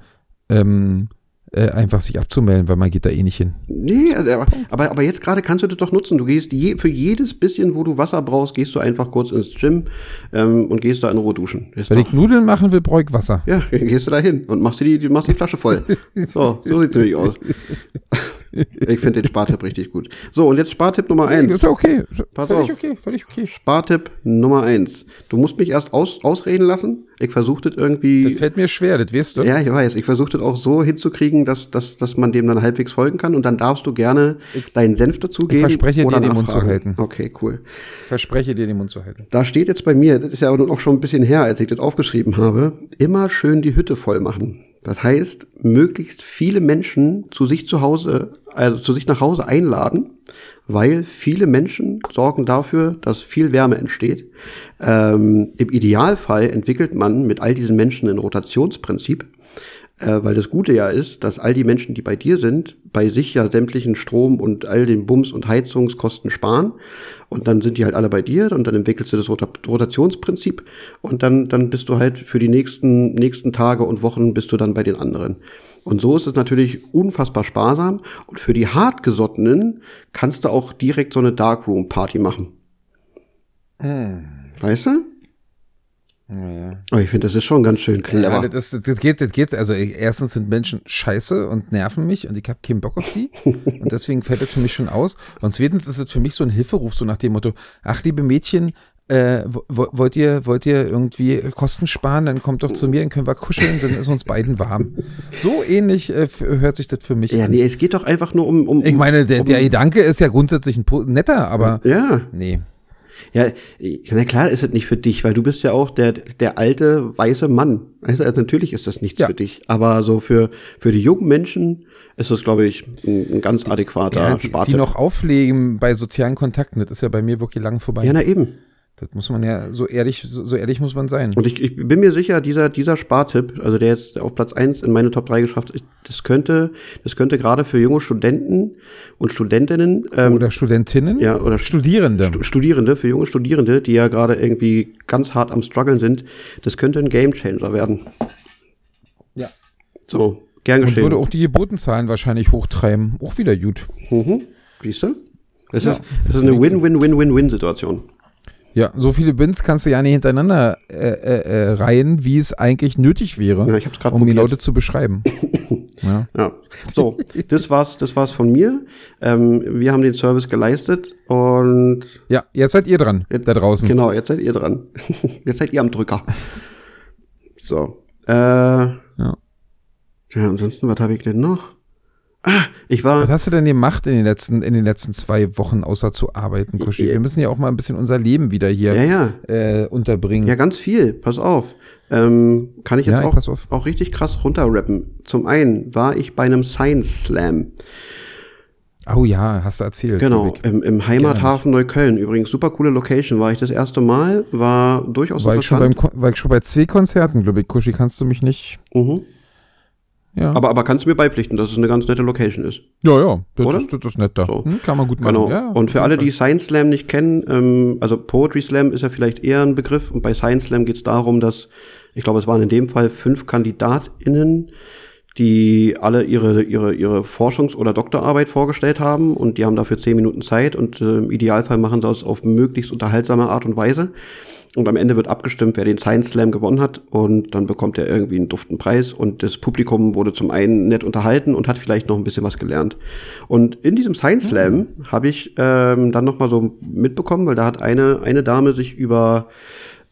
ähm, äh, einfach sich abzumelden, weil man geht da eh nicht hin. Nee, also, aber, aber, aber jetzt gerade kannst du das doch nutzen. Du gehst je, für jedes bisschen, wo du Wasser brauchst, gehst du einfach kurz ins Gym ähm, und gehst da in Ruhe duschen. Ist Wenn doch, ich Nudeln machen will, brauche ich Wasser. ja, dann gehst du da hin und machst dir die, die, machst die Flasche voll. So, so sieht's nämlich aus. Ich finde den Spartipp richtig gut. So, und jetzt Spartipp Nummer Hey, eins. ist ja okay. Pass völlig auf. okay, völlig okay. Spartipp Nummer eins. Du musst mich erst aus, ausreden lassen. Ich versuche das irgendwie. Das fällt mir schwer, das weißt du. ja, ich weiß. Ich versuche das auch so hinzukriegen, dass, dass, dass man dem dann halbwegs folgen kann. Und dann darfst du gerne deinen Senf dazugeben. verspreche oder dir, den Mund zu halten. Okay, cool. Verspreche dir, den Mund zu halten. Da steht jetzt bei mir, das ist ja auch schon ein bisschen her, als ich das aufgeschrieben habe, immer schön die Hütte voll machen. Das heißt, möglichst viele Menschen zu sich zu Hause, also zu sich nach Hause einladen, weil viele Menschen sorgen dafür, dass viel Wärme entsteht. Ähm, Im Idealfall entwickelt man mit all diesen Menschen ein Rotationsprinzip, äh, weil das Gute ja ist, dass all die Menschen, die bei dir sind, bei sich ja sämtlichen Strom und all den Bums- und Heizungskosten sparen. Und dann sind die halt alle bei dir und dann entwickelst du das Rota Rotationsprinzip und dann, dann bist du halt für die nächsten, nächsten Tage und Wochen bist du dann bei den anderen. Und so ist es natürlich unfassbar sparsam. Und für die Hartgesottenen kannst du auch direkt so eine Darkroom-Party machen. Weißt du? Ja, Aber ich finde, das ist schon ganz schön clever. Ja, das, das, geht, das geht. Also erstens sind Menschen scheiße und nerven mich und ich habe keinen Bock auf die. und deswegen fällt das für mich schon aus. Und zweitens ist es für mich so ein Hilferuf, so nach dem Motto, ach liebe Mädchen, äh, wo- wollt ihr, wollt ihr irgendwie Kosten sparen, dann kommt doch zu mir, dann können wir kuscheln, dann ist uns beiden warm. So ähnlich äh, hört sich das für mich ja, an. nee, es geht doch einfach nur um. um Ich meine, der, um, der Gedanke ist ja grundsätzlich ein netter, aber Ja, nee. Ja, na klar ist es nicht für dich, weil du bist ja auch der, der alte weiße Mann. Also natürlich ist das nichts Ja. für dich. Aber so für, für die jungen Menschen ist das, glaube ich, ein, ein ganz adäquater Ja, die, die Spartipp. noch auflegen bei sozialen Kontakten, das ist ja bei mir wirklich lang vorbei. Ja, na eben. Das muss man ja, so ehrlich, so, so ehrlich muss man sein. Und ich, ich bin mir sicher, dieser, dieser Spartipp, also der jetzt auf Platz eins in meine Top 3 geschafft ist, das könnte, das könnte gerade für junge Studenten und Studentinnen ähm, Oder Studentinnen? ja, oder Studierende. Stu- Studierende, für junge Studierende, die ja gerade irgendwie ganz hart am struggeln sind, das könnte ein Gamechanger werden. Ja. So, gern Und geschehen. würde auch die Geburtenzahlen wahrscheinlich hochtreiben. Auch wieder gut. mhm. Siehst du? Das, Ja. ist, das ist eine Win-Win-Win-Win-Win-Situation. Ja, so viele Bins kannst du ja nicht hintereinander äh, äh, äh, reihen, wie es eigentlich nötig wäre, Ja, ich hab's um die probiert. Leute zu beschreiben. ja. Ja. So, das war's, das war's von mir. Ähm, wir haben den Service geleistet und ja, jetzt seid ihr dran, da draußen. Genau, jetzt seid ihr dran. Jetzt seid ihr am Drücker. So. Äh, Ja. ja, ansonsten, was habe ich denn noch? Ich war. Was hast du denn gemacht in den letzten, in den letzten zwei Wochen, außer zu arbeiten, Kuschi? Wir müssen ja auch mal ein bisschen unser Leben wieder hier Ja, ja. Äh, unterbringen. Ja, ganz viel. Pass auf. Ähm, kann ich jetzt Ja, ich auch, auf. auch richtig krass runterrappen. Zum einen war ich bei einem Science Slam. Oh ja, hast du erzählt. Genau, ich. im, im Heimathafen Neukölln. Übrigens, super coole Location. War ich das erste Mal. War durchaus War ich, schon beim, war ich schon bei zwei Konzerten, glaube ich. Kuschi, kannst du mich nicht. Mhm. Ja, Aber, aber kannst du mir beipflichten, dass es eine ganz nette Location ist? ja, ja das, Oder? ist, das ist nett da. So. Hm, kann man gut machen. Genau. Ja, und für alle, die Science Slam nicht kennen, ähm, also Poetry Slam ist ja vielleicht eher ein Begriff. Und bei Science Slam geht es darum, dass, ich glaube, es waren in dem Fall fünf KandidatInnen, die alle ihre, ihre, ihre Forschungs- oder Doktorarbeit vorgestellt haben und die haben dafür zehn Minuten Zeit und äh, im Idealfall machen sie das auf möglichst unterhaltsame Art und Weise. Und am Ende wird abgestimmt, wer den Science Slam gewonnen hat und dann bekommt er irgendwie einen duften Preis und das Publikum wurde zum einen nett unterhalten und hat vielleicht noch ein bisschen was gelernt. Und in diesem Science Slam habe ich ähm, dann noch mal so mitbekommen, weil da hat eine, eine Dame sich über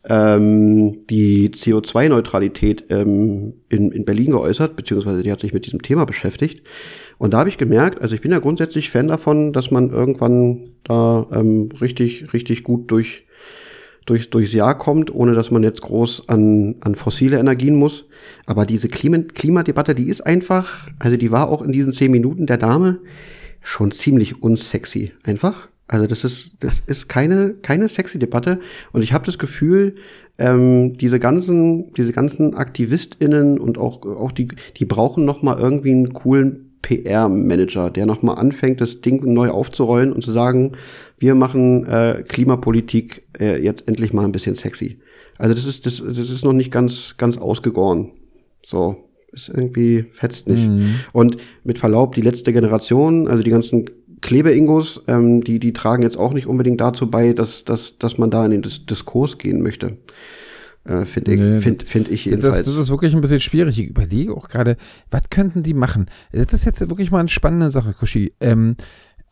ähm, die CO2-Neutralität ähm, in, in Berlin geäußert, beziehungsweise die hat sich mit diesem Thema beschäftigt. Und da habe ich gemerkt, also ich bin ja grundsätzlich Fan davon, dass man irgendwann da ähm, richtig, richtig gut durch, durch, durchs Jahr kommt, ohne dass man jetzt groß an, an fossile Energien muss. Aber diese Klima Klimadebatte, die ist einfach, also die war auch in diesen zehn Minuten der Dame schon ziemlich unsexy. Einfach. Also das ist, das ist keine, keine sexy Debatte. Und ich habe das Gefühl, ähm, diese ganzen, diese ganzen AktivistInnen und auch, auch die, die brauchen noch mal irgendwie einen coolen PR-Manager, der noch mal anfängt, das Ding neu aufzurollen und zu sagen, wir machen äh, Klimapolitik äh, jetzt endlich mal ein bisschen sexy. Also das ist, das, das ist noch nicht ganz, ganz ausgegoren. So, ist irgendwie fetzt nicht. Und mit Verlaub, die letzte Generation, also die ganzen Klebe-Ingos, ähm, die, die tragen jetzt auch nicht unbedingt dazu bei, dass, dass, dass man da in den Dis Diskurs gehen möchte. Äh, Finde ich, Nee, find, find ich Das, jedenfalls. das ist wirklich ein bisschen schwierig. Ich überlege auch gerade, was könnten die machen? Das ist jetzt wirklich mal eine spannende Sache, Kushi. Ähm,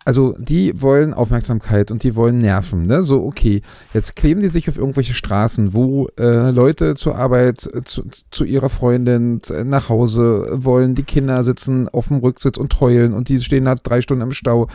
also die wollen Aufmerksamkeit und die wollen Nerven. Ne? So, okay, jetzt kleben die sich auf irgendwelche Straßen, wo äh, Leute zur Arbeit, äh, zu, zu ihrer Freundin, äh, nach Hause wollen, die Kinder sitzen auf dem Rücksitz und heulen und die stehen da drei Stunden im Stau.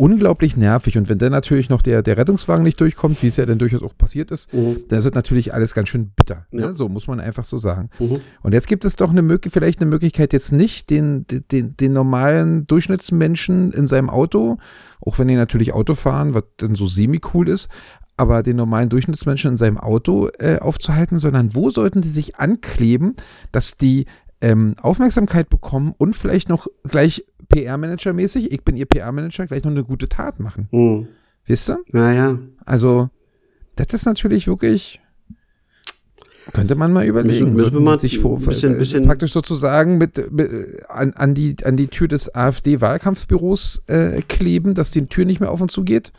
Unglaublich nervig. Und wenn dann natürlich noch der, der Rettungswagen nicht durchkommt, wie es ja dann durchaus auch passiert ist, Mhm. dann ist es natürlich alles ganz schön bitter. Ne? Ja. So muss man einfach so sagen. Mhm. Und jetzt gibt es doch eine Möglichkeit, vielleicht eine Möglichkeit, jetzt nicht den, den, den normalen Durchschnittsmenschen in seinem Auto, auch wenn die natürlich Auto fahren, was dann so semi-cool ist, aber den normalen Durchschnittsmenschen in seinem Auto äh, aufzuhalten, sondern wo sollten die sich ankleben, dass die ähm, Aufmerksamkeit bekommen und vielleicht noch gleich PR-Manager-mäßig, ich bin ihr PR-Manager, gleich noch eine gute Tat machen. Mhm. Wisst ihr? Naja, Also, das ist natürlich wirklich. Könnte man mal überlegen. Müssen- wir mal sich vor, bisschen- äh, bisschen- praktisch sozusagen mit, mit, an, an, die, an die Tür des AfD-Wahlkampfbüros äh, kleben, dass die Tür nicht mehr auf und zu geht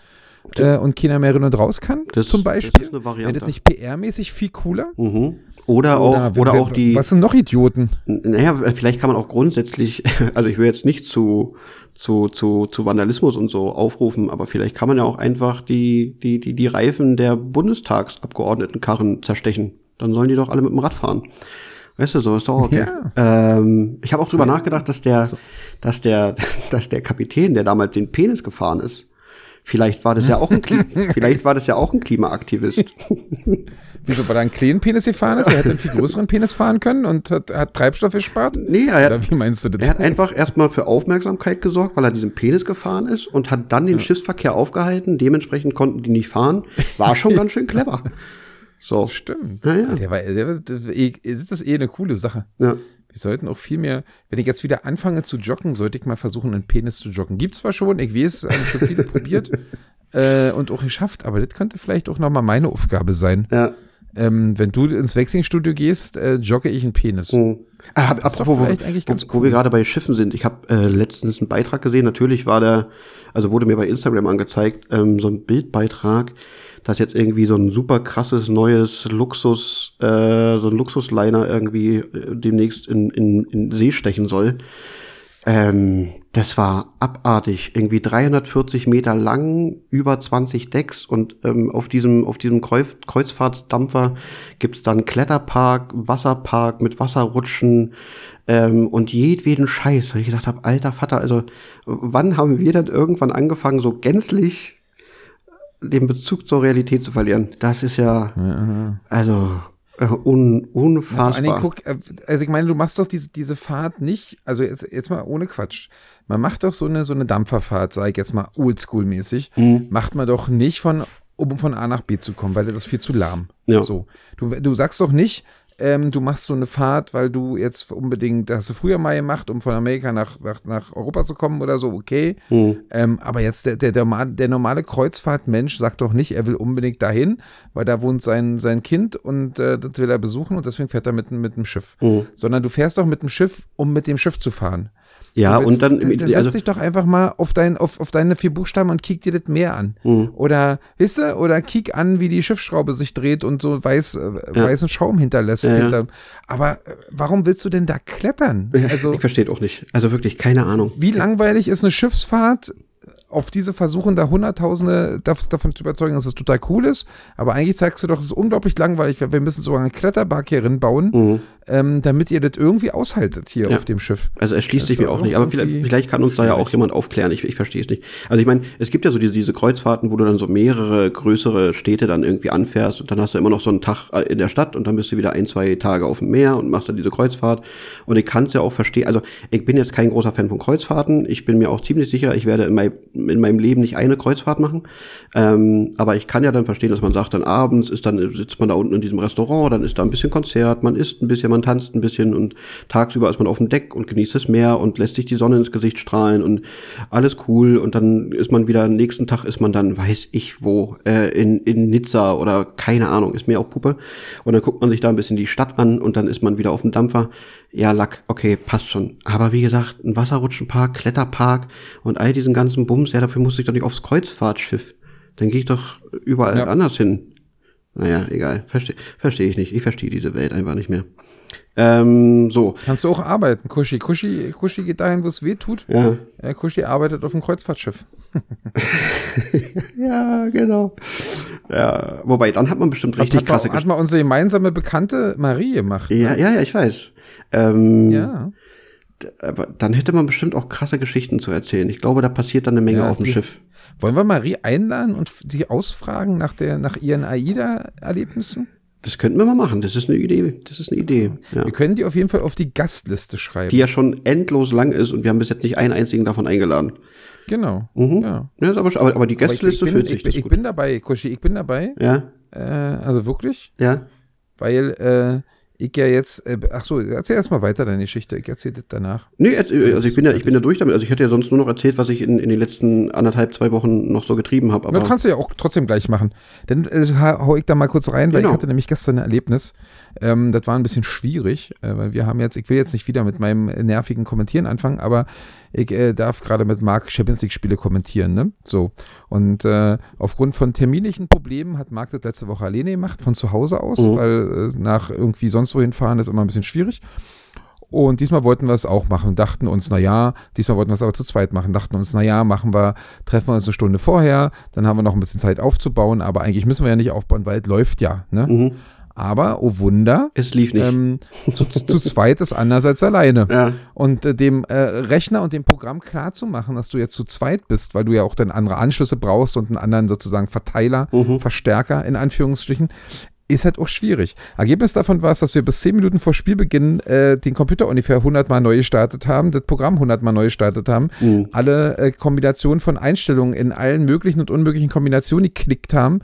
äh, und keiner mehr rein und raus kann, das, zum das Beispiel. ist eine Wäre Variante. das nicht PR-mäßig viel cooler? Mhm. Oder, auch, oder wer- auch die, Was sind noch Idioten? Naja, vielleicht kann man auch grundsätzlich, also ich will jetzt nicht zu, zu, zu, zu Vandalismus und so aufrufen, aber vielleicht kann man ja auch einfach die, die, die, die Reifen der Bundestagsabgeordnetenkarren zerstechen. Dann sollen die doch alle mit dem Rad fahren. Weißt du, so ist doch okay. Ähm, ich habe auch drüber nachgedacht, dass der, dass der, dass der Kapitän, der damals den Penis gefahren ist, Vielleicht war das ja auch ein, Kli vielleicht war das ja auch ein Klimaaktivist. Wieso, weil er einen kleinen Penis gefahren ist? Er hätte einen viel größeren Penis fahren können und hat, hat Treibstoff gespart? Nee, er Oder hat, wie meinst du das? er hat einfach erstmal für Aufmerksamkeit gesorgt, weil er diesen Penis gefahren ist und hat dann den Schiffsverkehr aufgehalten. Dementsprechend konnten die nicht fahren. War schon ganz schön clever. So. Stimmt. Ja, ja. Der war, der, war- das war eh- das ist eh eine coole Sache. Ja. Wir sollten auch viel mehr, wenn ich jetzt wieder anfange zu joggen, sollte ich mal versuchen, einen Penis zu joggen. Gibt zwar schon, ich weiß, haben schon viele probiert äh, und auch geschafft, aber das könnte vielleicht auch nochmal meine Aufgabe sein. ja. Ähm, wenn du ins Wechselstudio gehst, äh, jogge ich einen Penis. Mhm. Ah, hab, apropos, wo, vielleicht eigentlich ganz wo, wo wir gerade bei Schiffen sind. Ich habe äh, letztens einen Beitrag gesehen. Natürlich war der, also wurde mir bei Instagram angezeigt, ähm, so ein Bildbeitrag, dass jetzt irgendwie so ein super krasses neues Luxus, äh, so ein Luxusliner irgendwie äh, demnächst in, in, in See stechen soll. Ähm, das war abartig. Irgendwie 340 Meter lang, über 20 Decks und ähm, auf diesem, auf diesem Kreuz, Kreuzfahrtsdampfer gibt's dann Kletterpark, Wasserpark mit Wasserrutschen ähm, und jedweden Scheiß. Weil ich gesagt habe, alter Vater, also wann haben wir denn irgendwann angefangen, so gänzlich den Bezug zur Realität zu verlieren? Das ist ja, also äh, un, unfassbar. guck, äh, also ich meine, du machst doch diese, diese Fahrt nicht, also jetzt, jetzt mal ohne Quatsch. Man macht doch so eine, so eine Dampferfahrt, sag ich jetzt mal oldschool-mäßig, Mhm. macht man doch nicht von, um von A nach B zu kommen, weil das ist viel zu lahm. Ja. So. Du, du sagst doch nicht, ähm, du machst so eine Fahrt, weil du jetzt unbedingt, das hast du früher mal gemacht, um von Amerika nach, nach, nach Europa zu kommen oder so, okay. Mhm. Ähm, aber jetzt der, der, der, der normale Kreuzfahrtmensch sagt doch nicht, er will unbedingt dahin, weil da wohnt sein, sein Kind und äh, das will er besuchen und deswegen fährt er mit, mit dem Schiff. Mhm. Sondern du fährst doch mit dem Schiff, um mit dem Schiff zu fahren. Ja, Du und dann, dann, dann setz also, dich doch einfach mal auf, dein, auf, auf deine vier Buchstaben und kick dir das Meer an. Mhm. Oder, wisst ihr, oder kick an, wie die Schiffsschraube sich dreht und so weiß, äh, Ja. weißen Schaum hinterlässt. Ja. Hinter, aber äh, warum willst du denn da klettern? Also, ich verstehe auch nicht. Also wirklich, keine Ahnung. wie langweilig ist eine Schiffsfahrt? Auf diese versuchen da Hunderttausende dav- davon zu überzeugen, dass es total cool ist. Aber eigentlich sagst du doch, es ist unglaublich langweilig. Wir wir müssen sogar einen Kletterpark hier bauen, Mhm. Ähm, damit ihr das irgendwie aushaltet hier Ja. auf dem Schiff. Also es schließt Das sich mir auch nicht. Aber vielleicht, vielleicht kann uns da ja auch schwierig. jemand aufklären. Ich, ich verstehe es nicht. Also ich meine, es gibt ja so diese, diese Kreuzfahrten, wo du dann so mehrere größere Städte dann irgendwie anfährst und dann hast du immer noch so einen Tag äh, in der Stadt und dann bist du wieder ein, zwei Tage auf dem Meer und machst dann diese Kreuzfahrt. Und ich kann es ja auch verstehen. Also ich bin jetzt kein großer Fan von Kreuzfahrten. Ich bin mir auch ziemlich sicher, ich werde in, mein, in meinem Leben nicht eine Kreuzfahrt machen. Ähm, aber ich kann ja dann verstehen, dass man sagt, dann abends ist dann sitzt man da unten in diesem Restaurant, dann ist da ein bisschen Konzert, man isst ein bisschen, man tanzt ein bisschen und tagsüber ist man auf dem Deck und genießt das Meer und lässt sich die Sonne ins Gesicht strahlen und alles cool und dann ist man wieder, am nächsten Tag ist man dann, weiß ich wo, äh, in, in Nizza oder keine Ahnung, ist mir auch Puppe und dann guckt man sich da ein bisschen die Stadt an und dann ist man wieder auf dem Dampfer. Ja, Lack, okay, passt schon. Aber wie gesagt, ein Wasserrutschenpark, Kletterpark und all diesen ganzen Bums, ja, dafür muss ich doch nicht aufs Kreuzfahrtschiff. Dann gehe ich doch überall Ja. anders hin. Naja, egal. Verstehe versteh ich nicht. Ich verstehe diese Welt einfach nicht mehr. Ähm, so. Kannst du auch arbeiten, Kushi. Kushi, Kushi geht dahin, wo es weh tut. Ja. Äh, Kushi arbeitet auf dem Kreuzfahrtschiff. Ja, genau. Ja, wobei, dann hat man bestimmt richtig hat, krasse hat mal unsere gemeinsame Bekannte Marie gemacht. Ja, ja, ja, ich weiß. Ähm, Ja. Aber dann hätte man bestimmt auch krasse Geschichten zu erzählen. Ich glaube, da passiert dann eine Menge Ja, auf dem die- Schiff. Wollen wir Marie einladen und sie ausfragen nach, der, nach ihren AIDA-Erlebnissen? Das könnten wir mal machen. Das ist eine Idee. Das ist eine Idee. Ja. Wir können die auf jeden Fall auf die Gastliste schreiben. Die ja schon endlos lang ist und wir haben bis jetzt nicht einen einzigen davon eingeladen. genau. Mhm. Ja. Ja, aber, aber, aber die ich, ich, Gästeliste bin, füllt ich, sich. bin- Das ich gut. bin dabei, Kushi, ich bin dabei. ja, Äh, also wirklich, ja. weil äh, ich ja jetzt, äh, ach so, erzähl erstmal weiter deine Geschichte, ich erzähle das danach. Nee, äh, also ich bin ja, ich bin ja durch damit. Also ich hätte ja sonst nur noch erzählt, was ich in, in den letzten anderthalb, zwei Wochen noch so getrieben habe. Das kannst du ja auch trotzdem gleich machen. Dann äh, ha- hau ich da mal kurz rein, weil Genau. ich hatte nämlich gestern ein Erlebnis. Ähm, das war ein bisschen schwierig, äh, weil wir haben jetzt, ich will jetzt nicht wieder mit meinem nervigen Kommentieren anfangen, aber ich äh, darf gerade mit Marc Champions League Spiele kommentieren, ne? So. Und äh, aufgrund von terminlichen Problemen hat Marc das letzte Woche alleine gemacht, von zu Hause aus, Mhm. weil äh, nach irgendwie sonst wohin fahren ist immer ein bisschen schwierig. Und diesmal wollten wir es auch machen, dachten uns, na ja, diesmal wollten wir es aber zu zweit machen, dachten uns, na ja, machen wir, treffen wir uns eine Stunde vorher, dann haben wir noch ein bisschen Zeit aufzubauen, aber eigentlich müssen wir ja nicht aufbauen, weil es läuft ja, ne? mhm. Aber, oh Wunder, Es lief nicht. ähm, zu, zu zweit ist anders als alleine. ja. Und äh, dem äh, Rechner und dem Programm klarzumachen, dass du jetzt zu zweit bist, weil du ja auch dann andere Anschlüsse brauchst und einen anderen sozusagen Verteiler, Mhm. Verstärker in Anführungsstrichen, ist halt auch schwierig. Ergebnis davon war es, dass wir bis 10 Minuten vor Spielbeginn äh, den Computer ungefähr 100 Mal neu gestartet haben, das Programm 100 Mal neu gestartet haben, Mhm. alle äh, Kombinationen von Einstellungen in allen möglichen und unmöglichen Kombinationen geklickt haben,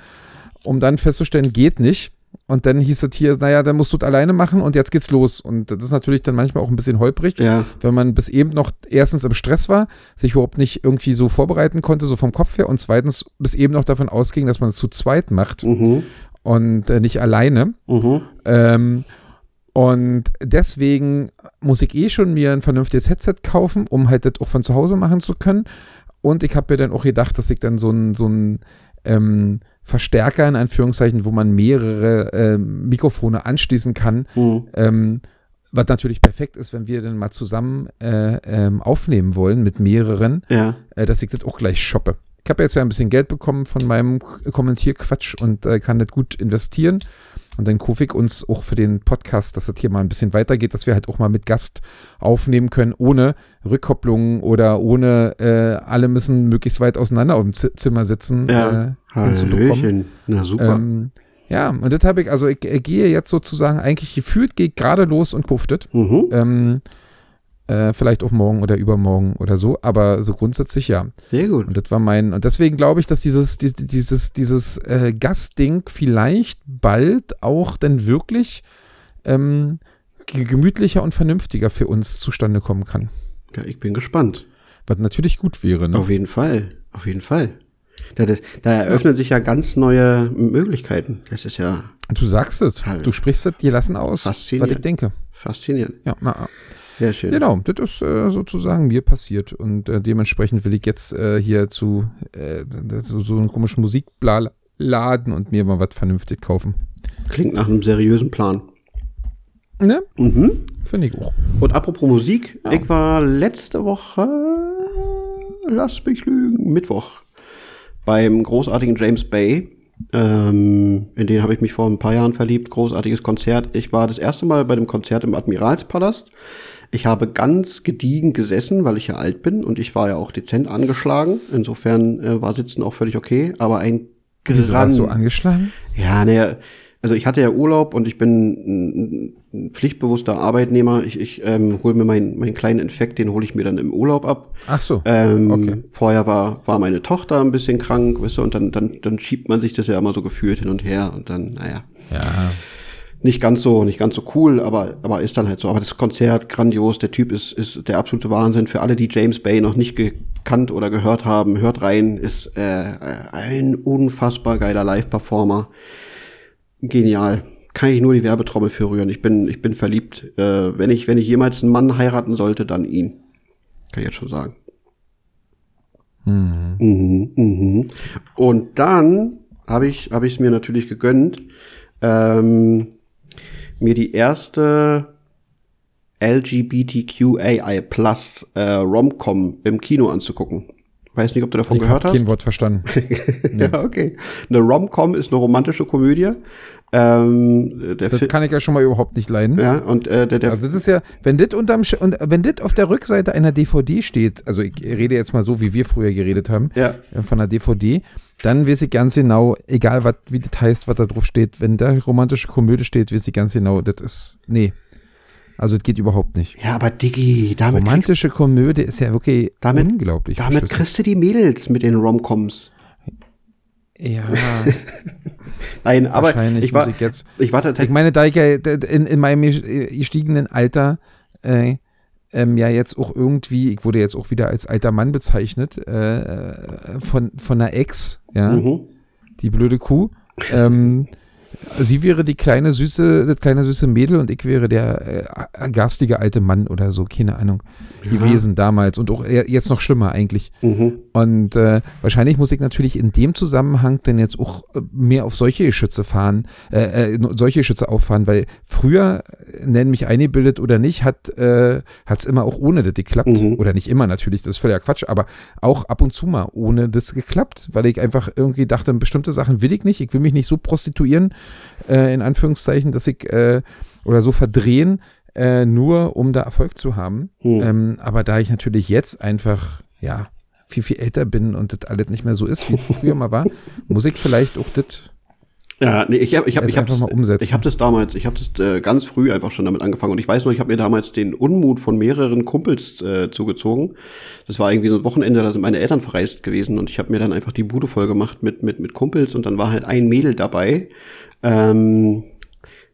um dann festzustellen, geht nicht. Und dann hieß es hier, naja, dann musst du es alleine machen und jetzt geht's los. Und das ist natürlich dann manchmal auch ein bisschen holprig, Ja. wenn man bis eben noch erstens im Stress war, sich überhaupt nicht irgendwie so vorbereiten konnte, so vom Kopf her, und zweitens bis eben noch davon ausging, dass man es zu zweit macht Mhm. und äh, nicht alleine. Mhm. Ähm, und deswegen muss ich eh schon mir ein vernünftiges Headset kaufen, um halt das auch von zu Hause machen zu können. Und ich habe mir dann auch gedacht, dass ich dann so ein, so ein ähm, Verstärker in Anführungszeichen, wo man mehrere ähm, Mikrofone anschließen kann, Mhm. ähm, was natürlich perfekt ist, wenn wir dann mal zusammen äh, ähm, aufnehmen wollen mit mehreren, Ja. äh, dass ich das auch gleich shoppe. Ich habe jetzt ja ein bisschen Geld bekommen von meinem Kommentierquatsch und äh, kann das gut investieren. Und dann ich uns auch für den Podcast, dass das hier mal ein bisschen weitergeht, dass wir halt auch mal mit Gast aufnehmen können, ohne Rückkopplungen oder ohne äh, alle müssen möglichst weit auseinander im Z Zimmer sitzen. Ja. Äh, hinzubekommen. Na super. Ähm, ja, und das habe ich, also ich, ich gehe jetzt sozusagen eigentlich gefühlt, gehe gerade los und das. mhm. Ähm, äh, vielleicht auch morgen oder übermorgen oder so, aber so grundsätzlich ja. Sehr gut. Und das war mein, und deswegen glaube ich, dass dieses, dies- dieses, dieses äh, Gastding vielleicht bald auch dann wirklich ähm, ge- gemütlicher und vernünftiger für uns zustande kommen kann. Ja, ich bin gespannt. Was natürlich gut wäre. Ne? Auf jeden Fall. Auf jeden Fall. Da, da, da eröffnen sich ja ganz neue Möglichkeiten. Das ist ja Du sagst es, Halt. du sprichst es dir lassen aus, was ich denke. faszinierend. Ja, na, Sehr schön. Genau, das ist äh, sozusagen mir passiert und äh, dementsprechend will ich jetzt äh, hier zu äh, so, so einen komischen Musikladen und mir mal was vernünftig kaufen. Klingt nach einem seriösen Plan. Ne? Mhm. Finde ich auch. Und apropos Musik, ich war letzte Woche, lass mich lügen, Mittwoch beim großartigen James Bay. Ähm, in den habe ich mich vor ein paar Jahren verliebt. Großartiges Konzert. Ich war das erste Mal bei dem Konzert im Admiralspalast. Ich habe ganz gediegen gesessen, weil ich ja alt bin und ich war ja auch dezent angeschlagen. Insofern äh, war Sitzen auch völlig okay. Aber ein Wieso warst du Gran- angeschlagen? ja, ne, also ich hatte ja Urlaub und ich bin ein, ein pflichtbewusster Arbeitnehmer. Ich, ich ähm, hole mir meinen meinen kleinen Infekt, den hole ich mir dann im Urlaub ab. Ach so. Ähm, Okay. Vorher war, war meine Tochter ein bisschen krank, weißt du, und dann, dann, dann schiebt man sich das ja immer so gefühlt hin und her und dann, naja, Ja. Nicht ganz so, nicht ganz so cool, aber, aber ist dann halt so. Aber das Konzert, grandios, der Typ ist, ist der absolute Wahnsinn. Für alle, die James Bay noch nicht gekannt oder gehört haben, hört rein, ist äh, ein unfassbar geiler Live-Performer. Genial. Kann ich nur die Werbetrommel für rühren. Ich bin, ich bin verliebt. Äh, wenn ich, wenn ich jemals einen Mann heiraten sollte, dann ihn. Kann ich jetzt schon sagen. Hm. Mhm, mhm. Und dann habe ich habe ich es mir natürlich gegönnt, ähm, mir die erste LGBTQAI Plus äh, Romcom im Kino anzugucken. Weiß nicht, ob du davon Ich gehört habe hast. kein Wort verstanden. Ja, okay. Eine Romcom ist eine romantische Komödie. Ähm, Das Fi- kann ich ja schon mal überhaupt nicht leiden. ja, und äh, der, der Also das ist ja, wenn das unterm Sch und wenn das auf der Rückseite einer DVD steht, also ich rede jetzt mal so, wie wir früher geredet haben, Ja. äh, von einer DVD, dann weiß ich ganz genau, egal was, wie das heißt, was da drauf steht, wenn da romantische Komödie steht, weiß ich ganz genau, das ist, nee. Also das geht überhaupt nicht. ja, aber Diggi, damit, kriegst, Romantische Komödie ist ja wirklich Damit- unglaublich. damit beschissen. kriegst du die Mädels mit den Romcoms. ja, Nein, aber ich war, muss ich jetzt ich war Ich meine, da ich ja in, in meinem gestiegenen Alter äh, ähm, ja jetzt auch irgendwie, ich wurde jetzt auch wieder als alter Mann bezeichnet, äh, äh, von, von einer Ex, ja, mhm. die blöde Kuh. Ähm, sie wäre die kleine süße, das kleine süße Mädel und ich wäre der äh, garstige alte Mann oder so, keine Ahnung, gewesen damals und auch eher- jetzt noch schlimmer eigentlich. Mhm. Und äh, wahrscheinlich muss ich natürlich in dem Zusammenhang dann jetzt auch äh, mehr auf solche Geschütze fahren, äh, äh, solche Geschütze auffahren, weil früher, äh, nennen mich eingebildet oder nicht, hat äh, es immer auch ohne das geklappt. Mhm. Oder nicht immer natürlich, das ist völliger Quatsch, aber auch ab und zu mal ohne das geklappt, weil ich einfach irgendwie dachte, bestimmte Sachen will ich nicht, ich will mich nicht so prostituieren, äh, in Anführungszeichen, dass ich, äh, oder so verdrehen, äh, nur um da Erfolg zu haben. Hm. Ähm, aber da ich natürlich jetzt einfach, ja, viel, viel älter bin und das alles nicht mehr so ist, wie früher mal war, muss ich vielleicht auch das Ja, nee, ich habe ich hab, ich hab einfach das. Ich habe das damals, ich habe das äh, ganz früh einfach schon damit angefangen und ich weiß noch, ich habe mir damals den Unmut von mehreren Kumpels äh, zugezogen. Das war irgendwie so ein Wochenende, da sind meine Eltern verreist gewesen und ich habe mir dann einfach die Bude voll gemacht mit mit mit Kumpels und dann war halt ein Mädel dabei. Ähm,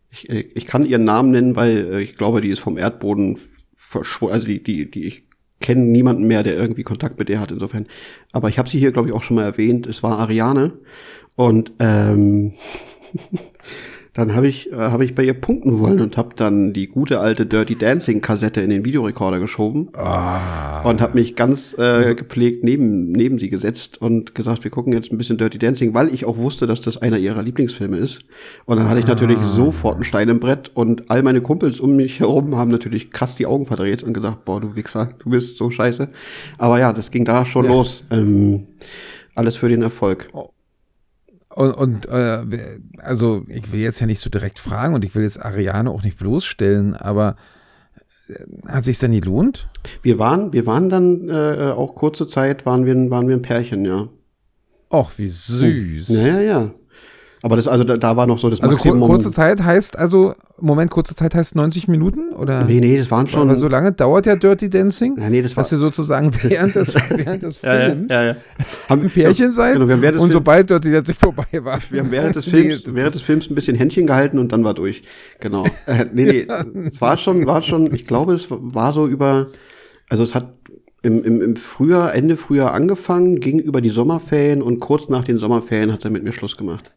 ich, ich kann ihren Namen nennen, weil äh, ich glaube, die ist vom Erdboden verschwunden, also die die die ich kenne niemanden mehr, der irgendwie Kontakt mit ihr hat insofern. Aber ich habe sie hier glaube ich auch schon mal erwähnt. Es war Ariane und ähm, dann habe ich, äh, hab ich bei ihr punkten wollen und habe dann die gute alte Dirty Dancing Kassette in den Videorekorder geschoben Ah. und habe mich ganz äh, gepflegt neben, neben sie gesetzt und gesagt, wir gucken jetzt ein bisschen Dirty Dancing, weil ich auch wusste, dass das einer ihrer Lieblingsfilme ist. Und dann hatte ich natürlich sofort einen Stein im Brett und all meine Kumpels um mich herum haben natürlich krass die Augen verdreht und gesagt, boah, du Wichser, du bist so scheiße. Aber ja, das ging da schon Ja. los. Ähm, alles für den Erfolg. Und, und äh, also ich will jetzt ja nicht so direkt fragen und ich will jetzt Ariane auch nicht bloßstellen, aber äh, hat sich denn gelohnt? Wir waren, wir waren dann äh, auch kurze Zeit waren wir, waren wir ein Pärchen, ja. Och, wie süß. Ja, ja, ja. Aber das, also da, da war noch so das Also kur Maximum. kurze Zeit heißt also, Moment, kurze Zeit heißt 90 Minuten? Oder? Nee, nee, das waren schon. Aber so lange dauert ja Dirty Dancing? Ja, nee, das war- Dass ihr sozusagen während des, während des ja, ja, Films ja, ja. Haben, ein Pärchen seid Genau, wir haben während des und Film- sobald Dirty Dancing vorbei war. Wir haben während des Nee, Films, das- während des Films ein bisschen Händchen gehalten und dann war durch. Genau. Äh, nee, nee, es war schon, war schon, ich glaube, es war so über, also es hat im, im, im Frühjahr, Ende Frühjahr angefangen, ging über die Sommerferien und kurz nach den Sommerferien hat er mit mir Schluss gemacht.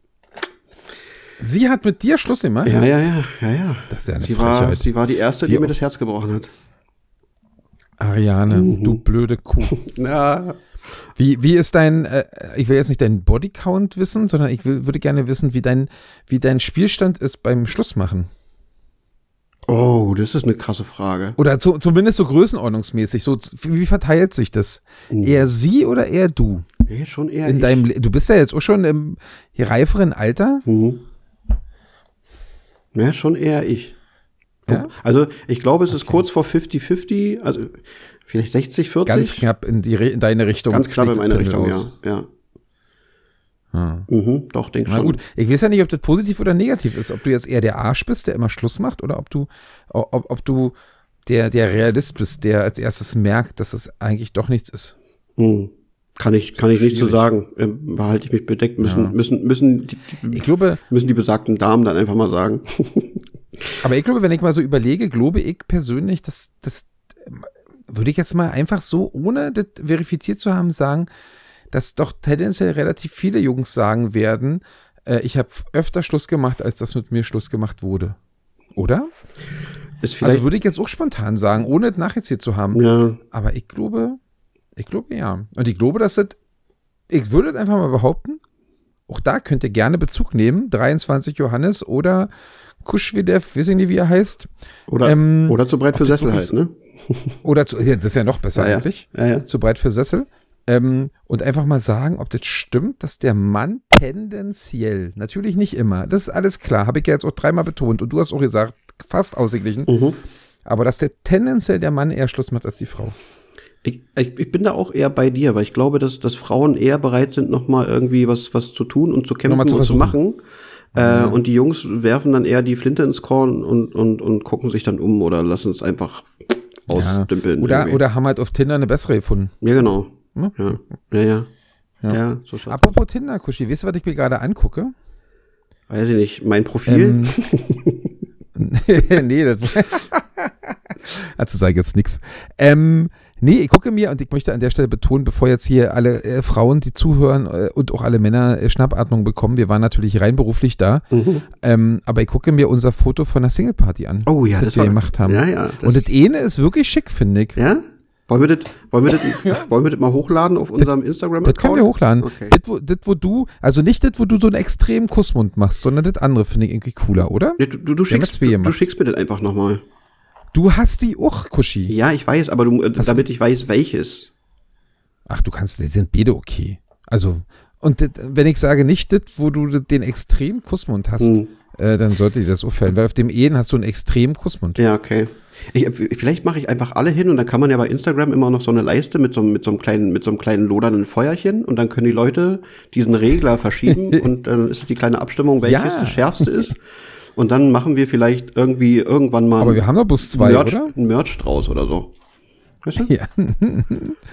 Sie hat mit dir Schluss gemacht? Ja, ja, ja, ja, ja. Das ist ja eine sie war, sie war die erste, Wie die mir das Herz gebrochen hat. Ariane, Mhm. du blöde Kuh. Ja, Wie, wie ist dein, äh, ich will jetzt nicht deinen Bodycount wissen, sondern ich will, würde gerne wissen, wie dein, wie dein Spielstand ist beim Schlussmachen. Oh, das ist eine krasse Frage. Oder zu, zumindest so größenordnungsmäßig. So, wie verteilt sich das? Eher sie oder eher du? Nee, schon eher In ich. deinem, du bist ja jetzt auch schon im reiferen Alter. Mhm. Ja, schon eher ich. Ja? Also ich glaube, es ist kurz vor 50-50, also vielleicht 60-40. Ganz knapp in, die, in deine Richtung. Ganz knapp in meine das Richtung, ja. aus. ja. Ah. Mhm, doch, denk Na schon. gut, ich weiß ja nicht, ob das positiv oder negativ ist. Ob du jetzt eher der Arsch bist, der immer Schluss macht, oder ob du, ob, ob du der, der Realist bist, der als erstes merkt, dass es eigentlich doch nichts ist. Mhm. Kann ich, kann ich nicht so sagen. Ähm, Behalte ich mich bedeckt, müssen, Ja. müssen, müssen, die, Ich glaube, müssen die besagten Damen dann einfach mal sagen. aber ich glaube, wenn ich mal so überlege, glaube ich persönlich, dass das ähm, würde ich jetzt mal einfach so, ohne das verifiziert zu haben, sagen, dass doch tendenziell relativ viele Jungs sagen werden, äh, ich habe öfter Schluss gemacht, als dass mit mir Schluss gemacht wurde. Oder? Also würde ich jetzt auch spontan sagen, ohne es nachgezählt zu haben. ja, Aber ich glaube, ich glaube ja. Und ich glaube, dass das, ich würde es einfach mal behaupten, auch da könnt ihr gerne Bezug nehmen. 23 Johannes oder Kuschwidev, weiß ich nicht, wie er heißt. oder, Ähm, oder zu breit für das Sessel halt, ne? Oder zu, ja, das ist ja noch besser ja. eigentlich. Ja, ja. Zu breit für Sessel. Ähm, und einfach mal sagen, ob das stimmt, dass der Mann tendenziell, natürlich nicht immer, das ist alles klar, habe ich ja jetzt auch dreimal betont und du hast auch gesagt, fast ausgeglichen, Mhm. aber dass der tendenziell der Mann eher Schluss macht als die Frau. Ich, ich, ich bin da auch eher bei dir, weil ich glaube, dass, dass Frauen eher bereit sind, nochmal irgendwie was, was zu tun und zu kämpfen zu und zu machen. Äh, und die Jungs werfen dann eher die Flinte ins Korn und, und, und gucken sich dann um oder lassen es einfach ausdümpeln. Oder, irgendwie. oder haben halt auf Tinder eine bessere gefunden. Ja, genau. Hm? Ja, ja, ja. Ja. Ja, so aus. Apropos Tinder, Kuschi, weißt du, was ich mir gerade angucke? Weiß ich nicht. Mein Profil. Ähm, nee, das dazu sage ich jetzt nichts. Ähm, nee, ich gucke mir und ich möchte an der Stelle betonen, bevor jetzt hier alle äh, Frauen, die zuhören äh, und auch alle Männer äh, Schnappatmung bekommen, wir waren natürlich rein beruflich da, Mhm. ähm, aber ich gucke mir unser Foto von der Singleparty an, Oh ja, das, das wir war- gemacht haben. Ja, ja. und das eine ist wirklich schick, finde ich. ja? Wollen wir das, wollen wir das, wollen wir das mal hochladen auf unserem Instagram-Account? Das können wir hochladen. Okay. Das, wo, das, wo du, also nicht das, wo du so einen extremen Kussmund machst, sondern das andere finde ich irgendwie cooler, oder? Nee, Du, du, du, schickst, du, schickst mir das einfach nochmal. Du hast die auch, Kuschi. Ja, ich weiß, aber du, äh, Hast damit ich weiß, welches. Ach, du kannst, die sind beide okay. Also, Und das, wenn ich sage nicht das, wo du den extremen Kussmund hast, Hm. äh, dann sollte dir das auffallen. Weil auf dem Ehen hast du einen extremen Kussmund. Ja, okay. Ich, vielleicht mache ich einfach alle hin und dann kann man ja bei Instagram immer noch so eine Leiste mit so, einem- mit so einem kleinen, mit so einem kleinen lodernden Feuerchen und dann können die Leute diesen Regler verschieben und dann ist die kleine Abstimmung, welches Ja. das schärfste ist. Und dann machen wir vielleicht irgendwie irgendwann mal Aber wir haben doch bloß zwei, Merch, oder? ein Merch draus oder so. Weißt du? Ja.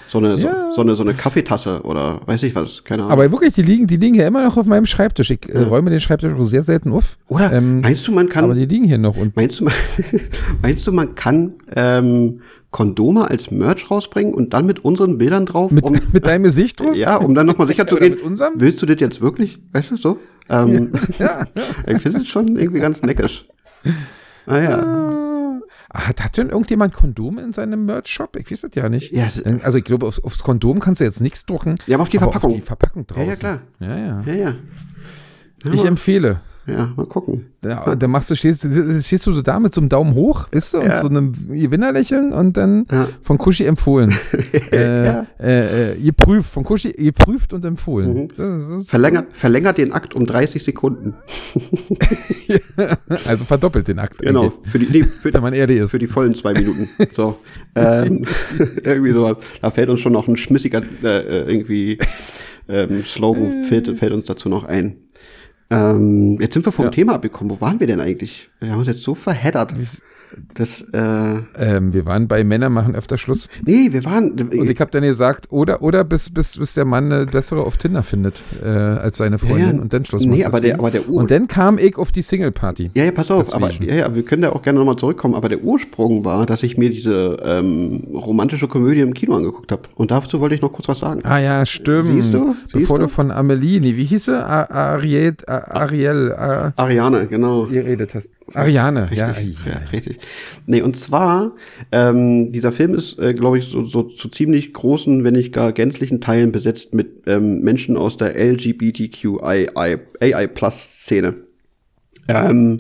So eine, so, Ja. so eine, so eine Kaffeetasse oder weiß ich was, keine Ahnung. Aber wirklich, die liegen, die liegen hier immer noch auf meinem Schreibtisch. Ich äh, räume den Schreibtisch auch sehr selten auf. oder ähm, meinst du, man kann, Aber die liegen hier noch. Und Meinst du, man- meinst du, man kann ähm, Kondome als Merch rausbringen und dann mit unseren Bildern drauf? mit, um, mit deinem Gesicht drauf? ja, um dann nochmal sicher zu gehen. mit unserem? Willst du das jetzt wirklich? Weißt du so? Ähm, ich finde es schon irgendwie ganz neckisch. Ah ja. Ah, Hat, hat denn irgendjemand Kondome in seinem Merch-Shop? Ich weiß das ja nicht. Ja, es- Also ich glaube, aufs, aufs Kondom kannst du jetzt nichts drucken. Ja, aber auf die aber Verpackung. Auf die Verpackung draußen. Ja, ja, klar. Ja, ja. Ja, ja. Ja, Ich empfehle. Ja, mal gucken. Ja, dann machst du, stehst, stehst du so da mit so einem Daumen hoch, weißt du, und Ja. so einem Gewinnerlächeln und dann Ja. von Kuschi empfohlen. äh, Ja. äh, äh, geprüft, von Kuschi geprüft und empfohlen. Mhm. Das, das Verlängert, verlängert den Akt um 30 Sekunden. Also verdoppelt den Akt. Genau. eigentlich, Für die, nee, für, Wenn man ehrlich ist. für die vollen zwei Minuten. So. ähm, irgendwie so. Da fällt uns schon noch ein schmissiger äh, äh, irgendwie ähm, Slogan, fällt, fällt uns dazu noch ein. Ähm, jetzt sind wir vom Ja. Thema abgekommen. Wo waren wir denn eigentlich? Wir haben uns jetzt so verheddert. Das, äh, ähm, wir waren bei Männer machen öfter Schluss. nee, wir waren. Und ich habe dann gesagt, oder, oder bis, bis, bis der Mann eine bessere auf Tinder findet äh, als seine Freundin Ja, und dann Schluss nee, macht. aber der- aber der Ur- Und dann kam ich auf die Single-Party. Ja, ja, pass auf, aber ja, ja, wir können da auch gerne nochmal zurückkommen, aber der Ursprung war, dass ich mir diese ähm, romantische Komödie im Kino angeguckt habe. Und dazu wollte ich noch kurz was sagen. Ah ja, stimmt. Siehst du? Siehst Bevor du? du von Amelie, nee, wie hieß sie? Ariel, Ariel, Ariane, genau. geredet hast. Ariane, ja. Richtig, ja, richtig. Nee, und zwar, ähm, dieser Film ist, äh, glaube ich, so, so zu ziemlich großen, wenn nicht gar gänzlichen Teilen besetzt mit ähm, Menschen aus der LGBTQI-Plus-Szene. Ähm,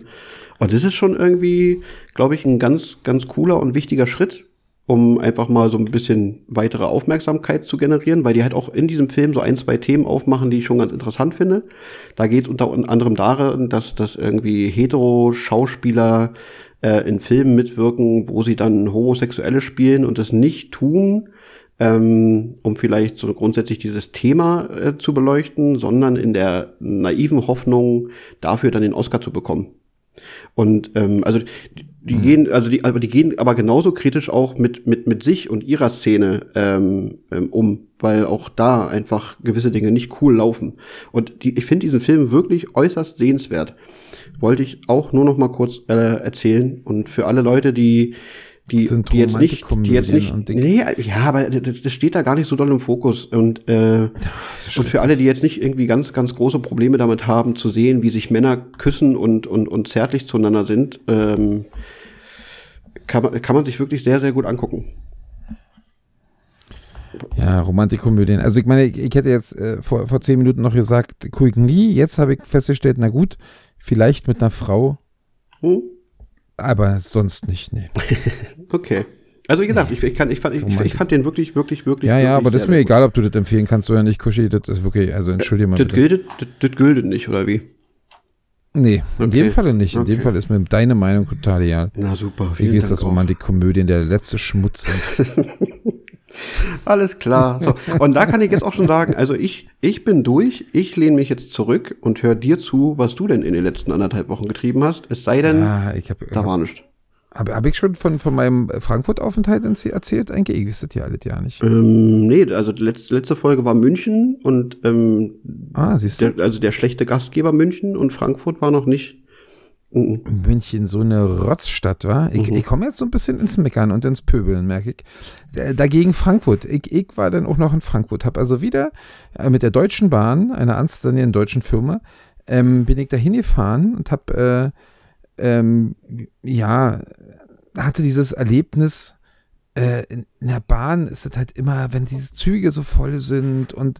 und das ist schon irgendwie, glaube ich, ein ganz, ganz cooler und wichtiger Schritt, um einfach mal so ein bisschen weitere Aufmerksamkeit zu generieren, weil die halt auch in diesem Film so ein, zwei Themen aufmachen, die ich schon ganz interessant finde. Da geht es unter anderem darin, dass, dass irgendwie hetero-Schauspieler äh, in Filmen mitwirken, wo sie dann Homosexuelle spielen und das nicht tun, ähm, um vielleicht so grundsätzlich dieses Thema äh, zu beleuchten, sondern in der naiven Hoffnung, dafür dann den Oscar zu bekommen. Und ähm, also die, die gehen, also die, aber die gehen aber genauso kritisch auch mit mit mit sich und ihrer Szene ähm, ähm, um, weil auch da einfach gewisse Dinge nicht cool laufen. Und die, ich finde diesen Film wirklich äußerst sehenswert. Wollte ich auch nur noch mal kurz äh, erzählen und für alle Leute, die die, Sind die jetzt nicht, die jetzt nicht, nee, ja, aber das, das steht da gar nicht so doll im Fokus und äh, und für alle, die jetzt nicht irgendwie ganz, ganz große Probleme damit haben, zu sehen, wie sich Männer küssen und, und, und zärtlich zueinander sind, ähm, kann, man, kann man sich wirklich sehr, sehr gut angucken. Ja, Romantikkomödien. Also ich meine, ich, ich hätte jetzt äh, vor, vor zehn Minuten noch gesagt, gucken nie. Jetzt habe ich festgestellt, na gut, vielleicht mit einer Frau, Hm? Aber sonst nicht, nee. Okay. Also wie gesagt, ich, ich, kann, ich, fand, ich, ich fand den wirklich, wirklich, wirklich. Ja, ja, wirklich aber das ist mir sehr egal, ob du das empfehlen kannst oder nicht, Kuschi, das ist wirklich, also entschuldige mal gut. Das gilt, das, gilt nicht, oder wie? Nee, in Okay. dem Falle nicht. In dem Okay. Fall ist mir deine Meinung total egal. Na super, Wie ist das Romantikkomödien, der letzte Schmutz. Alles klar. So. Und da kann ich jetzt auch schon sagen, also ich, ich bin durch, ich lehne mich jetzt zurück und höre dir zu, was du denn in den letzten anderthalb Wochen getrieben hast. Es sei denn, Ah, ich habe da war nichts. hab, hab ich schon von, von meinem Frankfurt-Aufenthalt erzählt? Eigentlich, ich wüsste ja alles ja nicht. Ähm, nee, also die letzte, letzte Folge war München und ähm, Ah, siehst du? der, also der schlechte Gastgeber München und Frankfurt war noch nicht. Mhm. München so eine Rotzstadt war. Ich, Mhm. ich komme jetzt so ein bisschen ins Meckern und ins Pöbeln, merke ich. Dagegen Frankfurt. Ich, ich war dann auch noch in Frankfurt. Habe also wieder äh, mit der Deutschen Bahn, einer anständigen deutschen Firma, ähm, bin ich da hingefahren und habe, äh, ähm, ja, hatte dieses Erlebnis, äh, in, in der Bahn ist es halt immer, wenn diese Züge so voll sind und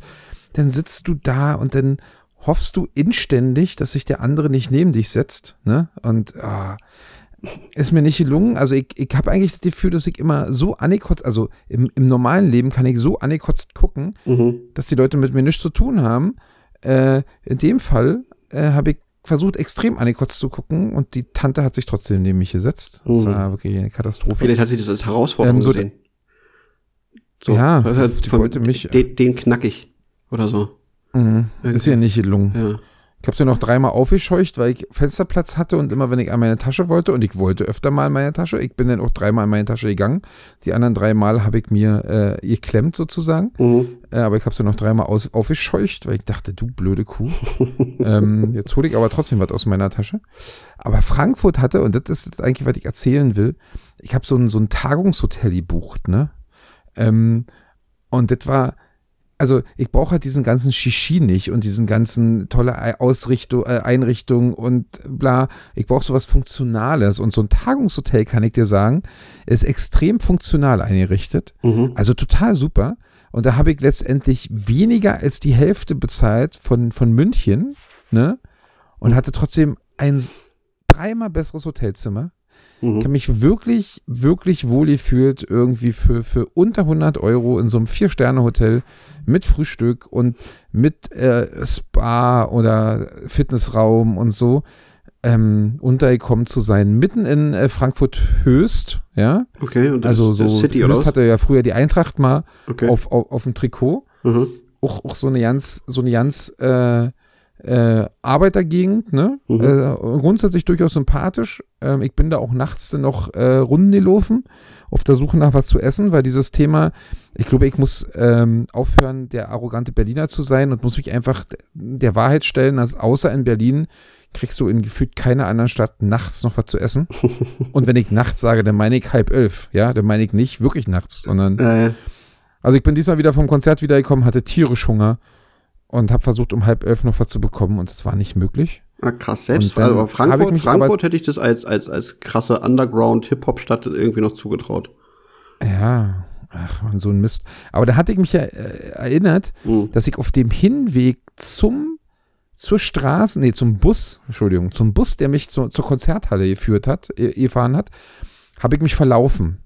dann sitzt du da und dann hoffst du inständig, dass sich der andere nicht neben dich setzt, ne? Und ah, ist mir nicht gelungen. Also ich, ich habe eigentlich das Gefühl, dass ich immer so angekotzt, also im, im normalen Leben kann ich so angekotzt gucken, Mhm. dass die Leute mit mir nichts zu tun haben. äh, in dem Fall äh, habe ich versucht, extrem angekotzt zu gucken und die Tante hat sich trotzdem neben mich gesetzt. Das Mhm. war wirklich eine Katastrophe. Vielleicht hat sie das als Herausforderung Ähm, so gesehen. Ja, das ist halt die von- wollte mich- Den, den knack ich. Oder so. Mhm. Ist ja nicht gelungen. Ja. Ich habe sie noch dreimal aufgescheucht, weil ich Fensterplatz hatte und immer, wenn ich an meine Tasche wollte, und ich wollte öfter mal in meine Tasche, ich bin dann auch dreimal in meine Tasche gegangen. Die anderen dreimal habe ich mir äh, geklemmt sozusagen. Mhm. Äh, aber ich habe sie noch dreimal aus, aufgescheucht, weil ich dachte, du blöde Kuh. ähm, jetzt hole ich aber trotzdem was aus meiner Tasche. Aber Frankfurt hatte, und das ist eigentlich, was ich erzählen will, ich habe so ein, so ein Tagungshotel gebucht, ne? Ähm, und das war, also ich brauche halt diesen ganzen Shishi nicht und diesen ganzen tolle Ausrichtung, äh, Einrichtung und bla. Ich brauche sowas Funktionales. Und so ein Tagungshotel, kann ich dir sagen, ist extrem funktional eingerichtet. Mhm. Also total super. Und da habe ich letztendlich weniger als die Hälfte bezahlt von, von München, ne? Und hatte trotzdem ein dreimal besseres Hotelzimmer. Ich Mhm. habe mich wirklich, wirklich wohl gefühlt irgendwie für, für unter 100 Euro in so einem Vier-Sterne-Hotel mit Frühstück und mit äh, Spa oder Fitnessraum und so ähm, untergekommen zu sein. Mitten in äh, Frankfurt-Höchst, ja. Okay, und das Also so, das City Höchst hatte ja früher die Eintracht mal Okay. auf, auf, auf dem Trikot. Mhm. Auch, auch so eine ganz, so eine ganz äh, äh, Arbeitergegend, ne? Mhm. Äh, grundsätzlich durchaus sympathisch. Ähm, ich bin da auch nachts dann noch äh, Runden gelaufen, auf der Suche nach was zu essen, weil dieses Thema, ich glaube, ich muss ähm, aufhören, der arrogante Berliner zu sein und muss mich einfach der Wahrheit stellen, dass außer in Berlin kriegst du in gefühlt keiner anderen Stadt nachts noch was zu essen. und wenn ich nachts sage, dann meine ich halb elf, ja, dann meine ich nicht wirklich nachts, sondern Äh, also ich bin diesmal wieder vom Konzert wiedergekommen, hatte tierisch Hunger und habe versucht, um halb elf noch was zu bekommen und das war nicht möglich. ah, krass, selbst. Also habe ich Frankfurt, Frankfurt hätte ich das als, als, als krasse Underground-Hip-Hop-Stadt irgendwie noch zugetraut. Ja, ach man, so ein Mist. Aber da hatte ich mich ja äh, erinnert, Mhm. dass ich auf dem Hinweg zum zur Straße, nee, zum Bus, Entschuldigung, zum Bus, der mich zur, zur Konzerthalle geführt hat, äh, gefahren hat, habe ich mich verlaufen.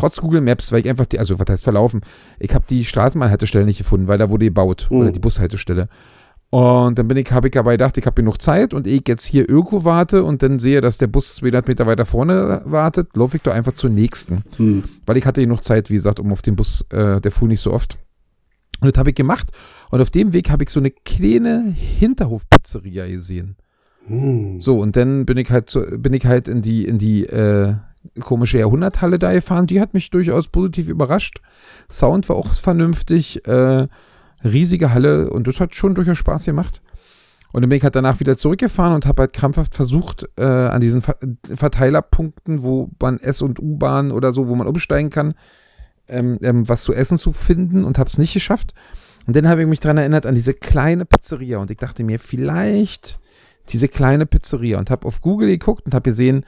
Trotz Google Maps, weil ich einfach die, also was heißt verlaufen? Ich habe die Straßenbahnhaltestelle nicht gefunden, weil da wurde gebaut. Mhm. Oder die Bushaltestelle. Und dann bin ich, habe ich aber gedacht, ich habe genug Zeit und ich jetzt hier irgendwo warte und dann sehe, dass der Bus 200 Meter weiter vorne wartet, laufe ich doch einfach zur nächsten. Mhm. Weil ich hatte genug Zeit, wie gesagt, um auf den Bus, äh, der fuhr nicht so oft. Und das habe ich gemacht. Und auf dem Weg habe ich so eine kleine Hinterhofpizzeria gesehen. Mhm. So, und dann bin ich halt, zu, bin ich halt in die, in die äh, komische Jahrhunderthalle da gefahren. Die hat mich durchaus positiv überrascht. Sound war auch vernünftig. Äh, riesige Halle und das hat schon durchaus Spaß gemacht. Und dann bin ich halt danach wieder zurückgefahren und habe halt krampfhaft versucht, äh, an diesen Ver Verteilerpunkten, wo man S- und U-Bahn oder so, wo man umsteigen kann, ähm, ähm, was zu essen zu finden und habe es nicht geschafft. Und dann habe ich mich daran erinnert an diese kleine Pizzeria und ich dachte mir, vielleicht diese kleine Pizzeria und habe auf Google geguckt und habe gesehen,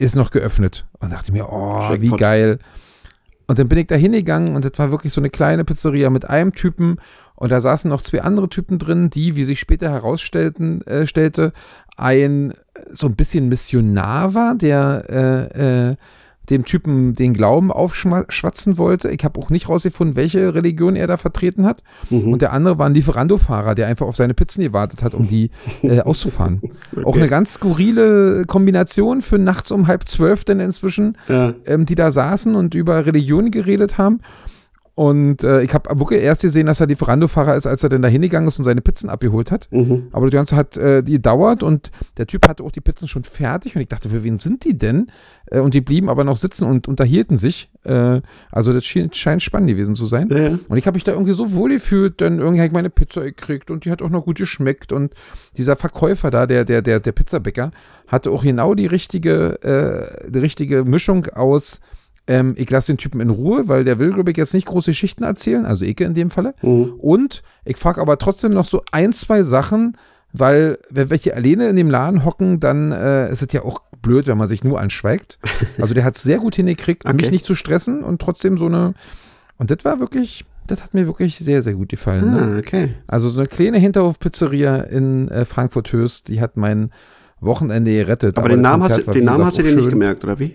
ist noch geöffnet. Und dachte mir, oh, wie Jackpot. geil. Und dann bin ich da hingegangen und das war wirklich so eine kleine Pizzeria mit einem Typen und da saßen noch zwei andere Typen drin, die, wie sich später herausstellten, äh, stellte, ein äh, so ein bisschen Missionar war, der äh, äh, dem Typen den Glauben aufschwatzen wollte. Ich habe auch nicht rausgefunden, welche Religion er da vertreten hat. Mhm. Und der andere war ein Lieferando-Fahrer, der einfach auf seine Pizzen gewartet hat, um die äh, auszufahren. Auch eine ganz skurrile Kombination für nachts um halb zwölf denn inzwischen, Ja. ähm, die da saßen und über Religion geredet haben. Und äh, ich habe wirklich erst gesehen, dass er Lieferando-Fahrer ist, als er dann da hingegangen ist und seine Pizzen abgeholt hat. Mhm. Aber das Ganze hat äh, die dauert und der Typ hatte auch die Pizzen schon fertig und ich dachte, für wen sind die denn? Äh, und die blieben aber noch sitzen und unterhielten sich. Äh, also das schien, scheint spannend gewesen zu sein. Ja. Und ich habe mich da irgendwie so wohl gefühlt, dann irgendwie habe ich meine Pizza gekriegt und die hat auch noch gut geschmeckt. Und dieser Verkäufer da, der, der, der, der Pizzabäcker, hatte auch genau die richtige, äh, die richtige Mischung aus, ähm, ich lasse den Typen in Ruhe, weil der will, glaube ich, jetzt nicht große Geschichten erzählen, also Eke in dem Falle. Mhm. Und ich frage aber trotzdem noch so ein, zwei Sachen, weil wenn welche alleine in dem Laden hocken, dann äh, ist es ja auch blöd, wenn man sich nur anschweigt. Also der hat es sehr gut hingekriegt, Okay. mich nicht zu stressen und trotzdem so eine. Und das war wirklich, das hat mir wirklich sehr, sehr gut gefallen. Ne? Ah, okay. Also so eine kleine Hinterhofpizzeria in äh, Frankfurt-Höchst, die hat mein Wochenende gerettet. Aber, den das Namen, hast, den Namen hast du dir nicht gemerkt, oder wie?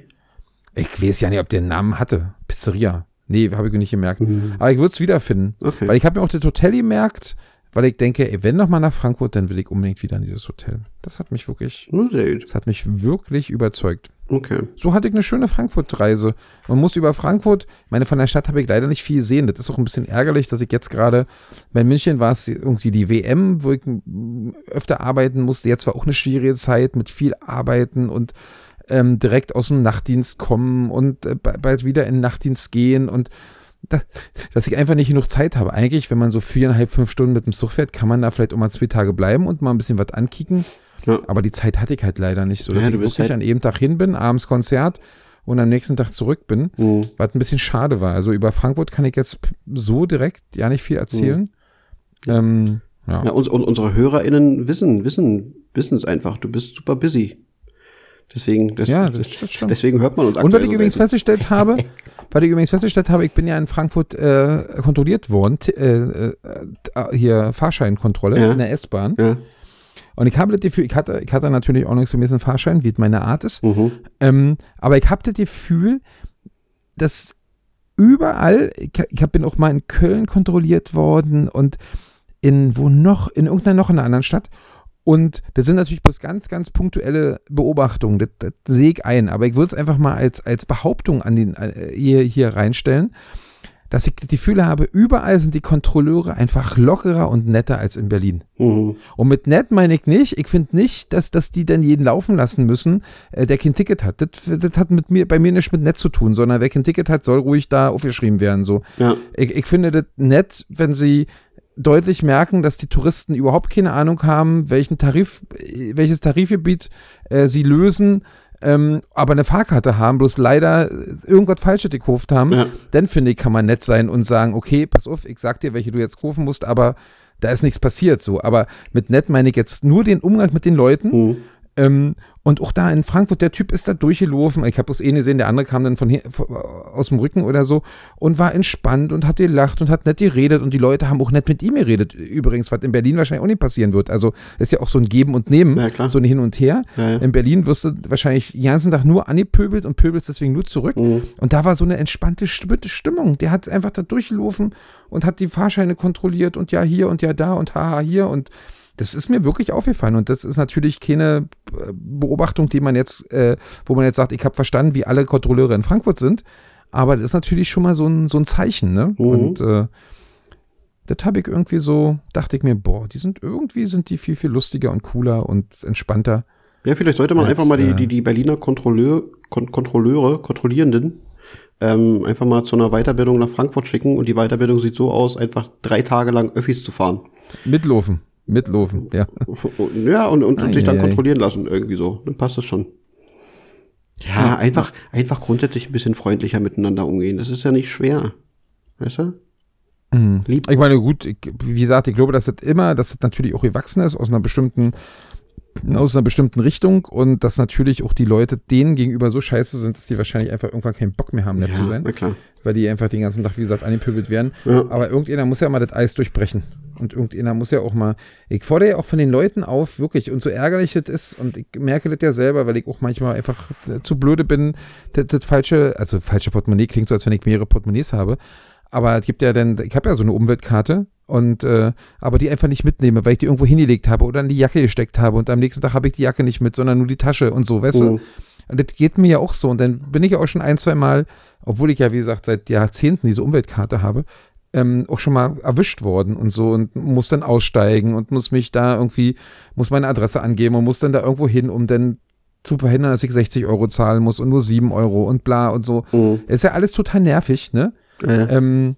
Ich weiß ja nicht, ob der einen Namen hatte. Pizzeria. Nee, habe ich nicht gemerkt. Mhm. Aber ich würde es wiederfinden. Okay. Weil ich habe mir auch das Hotel gemerkt, weil ich denke, ey, wenn noch mal nach Frankfurt, dann will ich unbedingt wieder in dieses Hotel. Das hat mich wirklich, das hat mich wirklich überzeugt. Okay. So hatte ich eine schöne Frankfurt-Reise. Man muss über Frankfurt, meine, von der Stadt habe ich leider nicht viel gesehen. Das ist auch ein bisschen ärgerlich, dass ich jetzt gerade, bei München war es irgendwie die WM, wo ich öfter arbeiten musste. Jetzt war auch eine schwierige Zeit mit viel Arbeiten und ähm, direkt aus dem Nachtdienst kommen und äh, ba- bald wieder in den Nachtdienst gehen und da, dass ich einfach nicht genug Zeit habe. Eigentlich, wenn man so viereinhalb, fünf Stunden mit dem Zug fährt, kann man da vielleicht auch mal zwei Tage bleiben und mal ein bisschen was ankicken. Ja. Aber die Zeit hatte ich halt leider nicht so, dass Ja, ich wirklich halt- an jedem Tag hin bin, abends Konzert und am nächsten Tag zurück bin, Mhm. was ein bisschen schade war. Also über Frankfurt kann ich jetzt so direkt ja nicht viel erzählen. Ähm, ja. Ja, uns, und unsere HörerInnen wissen, wissen, wissen es einfach. Du bist super busy. Deswegen, das, Ja, das- das deswegen hört man uns Und was ich übrigens festgestellt habe, was ich übrigens festgestellt habe, ich bin ja in Frankfurt äh, kontrolliert worden, t- äh, äh, hier Fahrscheinkontrolle Ja. in der S-Bahn. Ja. Und ich habe das Gefühl, ich hatte, ich hatte natürlich ordnungsgemäß einen Fahrschein, wie es meine Art ist. Mhm. Ähm, aber ich habe das Gefühl, dass überall, ich, ich bin auch mal in Köln kontrolliert worden und in, wo noch, in irgendeiner noch in einer anderen Stadt. Und das sind natürlich bloß ganz, ganz punktuelle Beobachtungen. Das, das sehe ich ein. Aber ich würde es einfach mal als, als Behauptung an den, äh, hier, hier reinstellen, dass ich das Gefühl habe, überall sind die Kontrolleure einfach lockerer und netter als in Berlin. Mhm. Und mit nett meine ich nicht, ich finde nicht, dass, dass die dann jeden laufen lassen müssen, äh, der kein Ticket hat. Das, das hat mit mir, bei mir nichts mit nett zu tun, sondern wer kein Ticket hat, soll ruhig da aufgeschrieben werden. So. Ja. Ich, ich finde das nett, wenn sie deutlich merken, dass die Touristen überhaupt keine Ahnung haben, welchen Tarif, welches Tarifgebiet äh, sie lösen, ähm, aber eine Fahrkarte haben, bloß leider irgendwas Falsches gekauft haben, Ja. dann finde ich, kann man nett sein und sagen, okay, pass auf, ich sag dir, welche du jetzt kaufen musst, aber da ist nichts passiert so. Aber mit nett meine ich jetzt nur den Umgang mit den Leuten. Mhm. Ähm, und auch da in Frankfurt, der Typ ist da durchgelaufen. Ich habe das eh gesehen, der andere kam dann von hier, von- aus dem Rücken oder so und war entspannt und hat gelacht und hat nett geredet und die Leute haben auch nett mit ihm geredet. Übrigens, was in Berlin wahrscheinlich auch nicht passieren wird. Also ist ja auch so ein Geben und Nehmen, Ja, klar. so ein Hin und Her. Ja, ja. In Berlin wirst du wahrscheinlich den ganzen Tag nur angepöbelt und pöbelst deswegen nur zurück. Mhm. Und da war so eine entspannte St- Stimmung. Der hat einfach da durchgelaufen und hat die Fahrscheine kontrolliert und ja hier und ja da und haha hier und das ist mir wirklich aufgefallen und das ist natürlich keine äh, Beobachtung, die man jetzt, äh, wo man jetzt sagt, ich habe verstanden, wie alle Kontrolleure in Frankfurt sind, aber das ist natürlich schon mal so ein, so ein Zeichen, ne? Mhm. Und äh, das habe ich irgendwie so, dachte ich mir, boah, die sind irgendwie, sind die viel, viel lustiger und cooler und entspannter. Ja, vielleicht sollte man Als, einfach mal die, äh, die, die Berliner Kontrolleur, Kon Kontrolleure, Kontrollierenden, ähm, einfach mal zu einer Weiterbildung nach Frankfurt schicken und die Weiterbildung sieht so aus, einfach drei Tage lang Öffis zu fahren. Mitlaufen, mitlaufen, ja. Ja, und, und, und sich dann kontrollieren lassen, irgendwie so. Dann passt das schon. Ja, einfach, einfach grundsätzlich ein bisschen freundlicher miteinander umgehen. Das ist ja nicht schwer. Weißt du? Mhm. Lieb. Ich meine, gut, ich, wie gesagt, ich glaube, dass das immer, dass das natürlich auch gewachsen ist aus einer bestimmten, aus einer bestimmten Richtung und dass natürlich auch die Leute denen gegenüber so scheiße sind, dass die wahrscheinlich einfach irgendwann keinen Bock mehr haben, nett zu sein, weil die einfach den ganzen Tag, wie gesagt, angepöbelt werden. Ja. Aber irgendjemand muss ja mal das Eis durchbrechen. Und irgendjemand muss ja auch mal, ich fordere ja auch von den Leuten auf, wirklich, und so ärgerlich das ist, und ich merke das ja selber, weil ich auch manchmal einfach zu blöde bin, das, das falsche, also falsche Portemonnaie klingt so, als wenn ich mehrere Portemonnaies habe. Aber es gibt ja dann, ich habe ja so eine Umweltkarte und äh, aber die einfach nicht mitnehme, weil ich die irgendwo hingelegt habe oder in die Jacke gesteckt habe und am nächsten Tag habe ich die Jacke nicht mit, sondern nur die Tasche und so, weißt du? Mhm. Und das geht mir ja auch so. Und dann bin ich ja auch schon ein, zwei Mal, obwohl ich ja, wie gesagt, seit Jahrzehnten diese Umweltkarte habe, ähm, auch schon mal erwischt worden und so und muss dann aussteigen und muss mich da irgendwie, muss meine Adresse angeben und muss dann da irgendwo hin, um dann zu verhindern, dass ich 60 Euro zahlen muss und nur 7 Euro und bla und so. Mhm. Ist ja alles total nervig, ne? Äh, Ähm,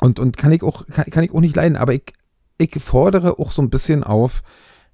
und, und kann ich auch, kann, kann ich auch nicht leiden, aber ich, ich fordere auch so ein bisschen auf,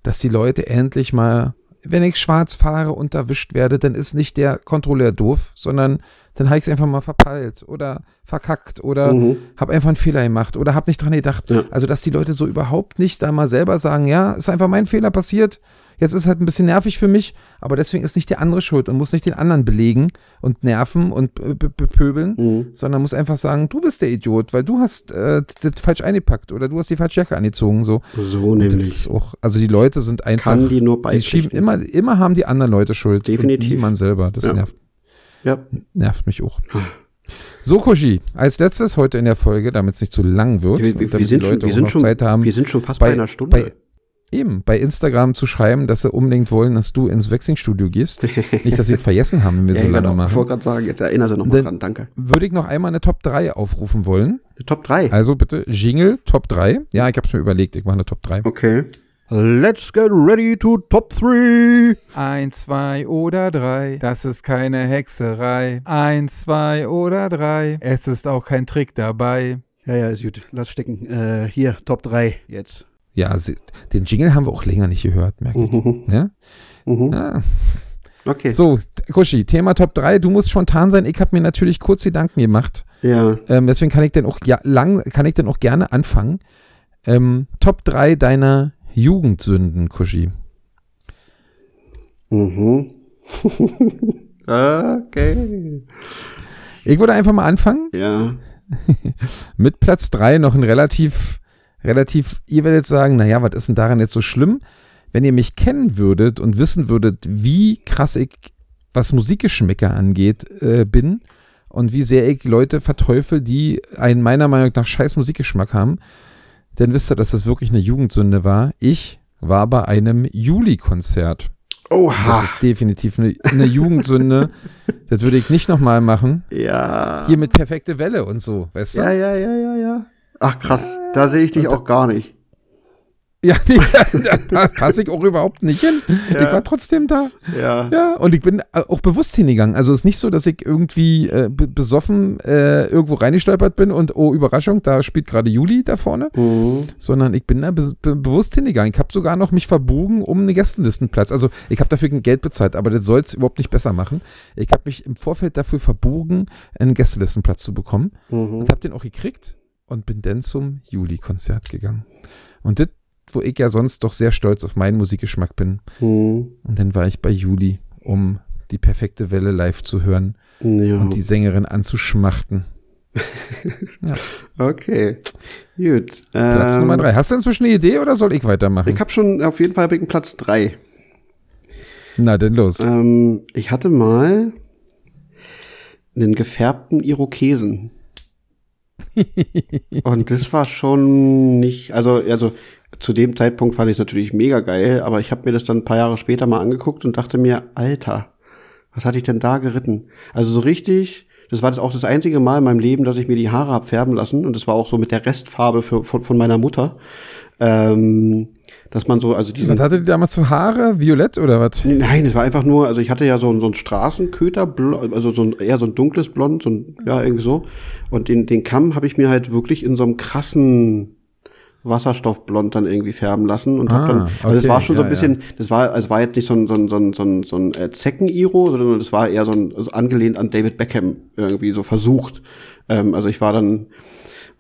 dass die Leute endlich mal, wenn ich schwarz fahre und erwischt werde, dann ist nicht der Kontrolleur doof, sondern dann habe ich es einfach mal verpeilt oder verkackt oder Mhm. habe einfach einen Fehler gemacht oder habe nicht dran gedacht. Ja. Also, dass die Leute so überhaupt nicht da mal selber sagen, ja, ist einfach mein Fehler passiert. Jetzt ist halt ein bisschen nervig für mich, aber deswegen ist nicht der andere schuld und muss nicht den anderen belegen und nerven und be- be- bepöbeln, Mhm. sondern muss einfach sagen, du bist der Idiot, weil du hast äh, das falsch eingepackt oder du hast die falsche Jacke angezogen. So. So nämlich. auch, also die Leute sind einfach, Kann die nur die schieben immer, immer haben die anderen Leute Schuld. Definitiv. Und man selber. Das Ja. nervt, Ja. nervt mich auch. So, Koshi, als letztes heute in der Folge, damit es nicht zu lang wird, Wir, wir, wir, sind schon, wir, sind schon, Zeit haben, wir sind schon fast bei, bei- einer Stunde. bei- eben bei Instagram zu schreiben, dass sie unbedingt wollen, dass du ins Wechselstudio gehst. nicht, dass sie es vergessen haben, wenn wir ja, so lange genau. Ich machen. wollte gerade sagen, jetzt erinnere sie nochmal dran, danke. Würde ich noch einmal eine Top 3 aufrufen wollen. Top 3. Also bitte Jingle Top 3. Ja, ich habe es mir überlegt, ich mache eine Top 3. Okay. Let's get ready to Top 3. Eins, zwei oder drei, das ist keine Hexerei. Eins, zwei oder drei, es ist auch kein Trick dabei. Ja, ja, ist gut. Lass stecken. Äh, hier, Top 3 jetzt. Ja, sie, den Jingle haben wir auch länger nicht gehört, merke ich. Mhm. Ja? Mhm. Ja. Okay. So, Kushi, Thema Top 3. Du musst spontan sein. Ich habe mir natürlich kurz Gedanken gemacht. Ja. Ähm, deswegen kann ich dann auch ja, lang, kann ich dann auch gerne anfangen. Ähm, Top 3 deiner Jugendsünden, Kushi. Mhm. okay. Ich würde einfach mal anfangen. Ja. Mit Platz 3 noch ein relativ, relativ, ihr werdet sagen, naja, was ist denn daran jetzt so schlimm? Wenn ihr mich kennen würdet und wissen würdet, wie krass ich, was Musikgeschmäcker angeht, äh, bin und wie sehr ich Leute verteufel, die einen meiner Meinung nach scheiß Musikgeschmack haben, dann wisst ihr, dass das wirklich eine Jugendsünde war. Ich war bei einem Juli-Konzert. Das Oha. ist definitiv eine, eine Jugendsünde. das würde ich nicht nochmal machen. Ja. Hier mit perfekte Welle und so, weißt du? Ja, ja, ja, ja, ja. Ach krass, da sehe ich dich auch gar nicht. Ja, die, da passe ich auch überhaupt nicht hin. Ich war trotzdem da. Ja. Ja, und ich bin auch bewusst hingegangen. Also es ist nicht so, dass ich irgendwie äh, be- besoffen äh, irgendwo reingestolpert bin und oh, Überraschung, da spielt gerade Juli da vorne, Mhm. sondern ich bin da be be bewusst hingegangen. Ich habe sogar noch mich verbogen um einen Gästelistenplatz. Also ich habe dafür kein Geld bezahlt, aber das soll es überhaupt nicht besser machen. Ich habe mich im Vorfeld dafür verbogen, einen Gästelistenplatz zu bekommen Mhm. und habe den auch gekriegt und bin dann zum Juli-Konzert gegangen. Und das, wo ich ja sonst doch sehr stolz auf meinen Musikgeschmack bin. Mhm. Und dann war ich bei Juli, um die perfekte Welle live zu hören Ja. und die Sängerin anzuschmachten. okay. Gut. Platz Ähm, Nummer drei. Hast du inzwischen eine Idee oder soll ich weitermachen? Ich habe schon auf jeden Fall hab ich einen Platz 3. Na, denn los. Ähm, ich hatte mal einen gefärbten Irokesen. Und das war schon nicht, also, also zu dem Zeitpunkt fand ich es natürlich mega geil, aber ich habe mir das dann ein paar Jahre später mal angeguckt und dachte mir, Alter, was hatte ich denn da geritten? Also so richtig, das war das auch das einzige Mal in meinem Leben, dass ich mir die Haare hab färben lassen und das war auch so mit der Restfarbe für, von, von meiner Mutter. Ähm, dass man so, also diesen, Was hatte die damals für Haare? Violett oder was? Nein, es war einfach nur, also ich hatte ja so so ein Straßenköter, also so ein, eher so ein dunkles Blond, so ein, ja, irgendwie so. Und den, den Kamm habe ich mir halt wirklich in so einem krassen Wasserstoffblond dann irgendwie färben lassen und hab Ah, dann, also es okay, war schon so ein ja, bisschen, das war, also es war jetzt nicht so ein, so ein, so ein, so ein, so ein äh, Zecken-Iro, sondern das war eher so ein, also angelehnt an David Beckham irgendwie so versucht. Ähm, also ich war dann,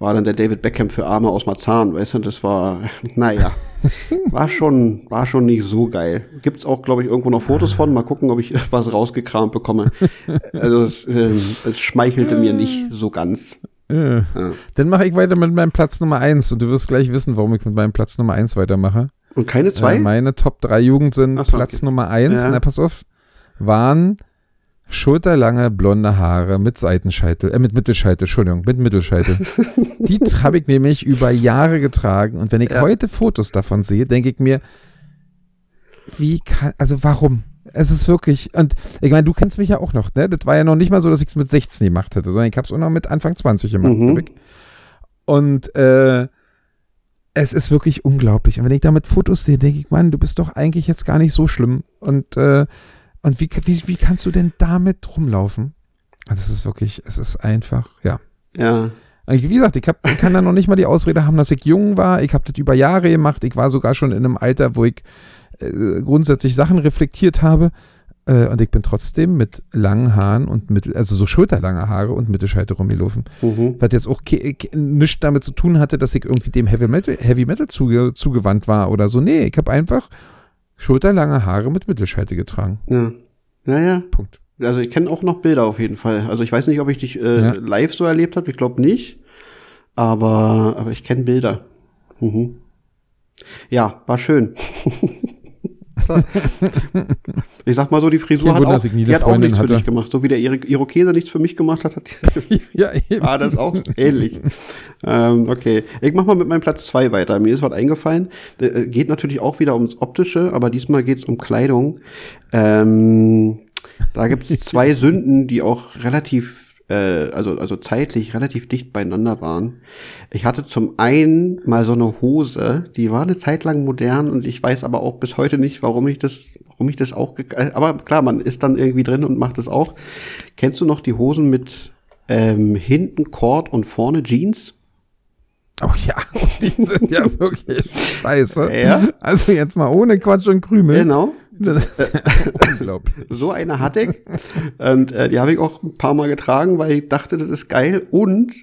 war dann der David Beckham für Arme aus Marzahn, weißt du, das war, naja, war schon, war schon nicht so geil. Gibt's auch, glaube ich, irgendwo noch Fotos von, mal gucken, ob ich was rausgekramt bekomme. Also es, ähm, es schmeichelte mir nicht so ganz. Äh. Ja. Dann mache ich weiter mit meinem Platz Nummer eins und du wirst gleich wissen, warum ich mit meinem Platz Nummer eins weitermache. Und keine zwei? Äh, meine Top 3 Jugend sind so, Platz okay. Nummer 1, Ja. na pass auf, waren schulterlange blonde Haare mit Seitenscheitel, äh, mit Mittelscheitel, Entschuldigung, mit Mittelscheitel. Die habe ich nämlich über Jahre getragen und wenn ich Ja. heute Fotos davon sehe, denke ich mir, wie kann, also warum? Es ist wirklich, und ich meine, du kennst mich ja auch noch, ne? Das war ja noch nicht mal so, dass ich es mit 16 gemacht hätte, sondern ich habe es auch noch mit Anfang 20 gemacht, Mhm. Und äh, es ist wirklich unglaublich. Und wenn ich damit Fotos sehe, denke ich, Mann, du bist doch eigentlich jetzt gar nicht so schlimm. Und, äh, und wie, wie, wie kannst du denn damit rumlaufen? Das ist wirklich, es ist einfach, ja. Ja. Also Wie gesagt, ich, hab, ich kann da noch nicht mal die Ausrede haben, dass ich jung war. Ich habe das über Jahre gemacht. Ich war sogar schon in einem Alter, wo ich äh, grundsätzlich Sachen reflektiert habe. Äh, und ich bin trotzdem mit langen Haaren und mittel, also so schulterlange Haare und Mittelscheite rumgelaufen. Mhm. Was jetzt auch nichts damit zu tun hatte, dass ich irgendwie dem Heavy Metal, Heavy Metal zuge, zugewandt war oder so. Nee, ich habe einfach schulterlange Haare mit Mittelscheite getragen. Ja. Naja. Punkt. Also ich kenne auch noch Bilder auf jeden Fall. Also ich weiß nicht, ob ich dich äh, Ja. live so erlebt habe. Ich glaube nicht. Aber, aber ich kenne Bilder. Mhm. Ja, war schön. Ich sag mal so, die Frisur Kein hat auch, die hat auch nichts für hatte. dich gemacht. So wie der Iro- Irokese nichts für mich gemacht hat, hat die, ja, eben. war das auch ähnlich. ähm, okay, ich mach mal mit meinem Platz zwei weiter. Mir ist was eingefallen. Äh, Geht natürlich auch wieder ums Optische, aber diesmal geht's um Kleidung. Ähm, da gibt's zwei Sünden, die auch relativ äh, also, also zeitlich relativ dicht beieinander waren. Ich hatte zum einen mal so eine Hose, die war eine Zeit lang modern und ich weiß aber auch bis heute nicht, warum ich das, warum ich das auch, äh, aber klar, man ist dann irgendwie drin und macht das auch. Kennst du noch die Hosen mit ähm, hinten Cord und vorne Jeans? Oh ja, die sind ja wirklich scheiße. Ja. Also jetzt mal ohne Quatsch und Krümel. Genau. Ja unglaublich. So eine hatte ich. und äh, die habe ich auch ein paar Mal getragen, weil ich dachte, das ist geil. Und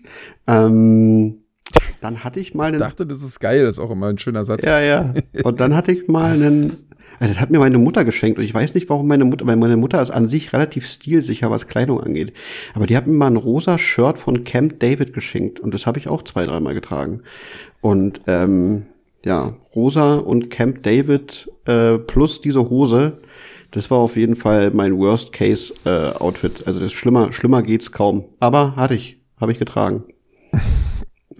ähm, dann hatte ich mal Ich einen dachte, das ist geil, das ist auch immer ein schöner Satz. Ja, ja. Und dann hatte ich mal einen, also das hat mir meine Mutter geschenkt und ich weiß nicht, warum meine Mutter, weil meine Mutter ist an sich relativ stilsicher, was Kleidung angeht. Aber die hat mir mal ein rosa Shirt von Camp David geschenkt und das habe ich auch zwei, dreimal getragen. Und ähm, ja, rosa und Camp David äh, plus diese Hose, das war auf jeden Fall mein Worst Case äh, Outfit. Also das schlimmer, schlimmer geht's kaum. Aber hatte ich, habe ich getragen.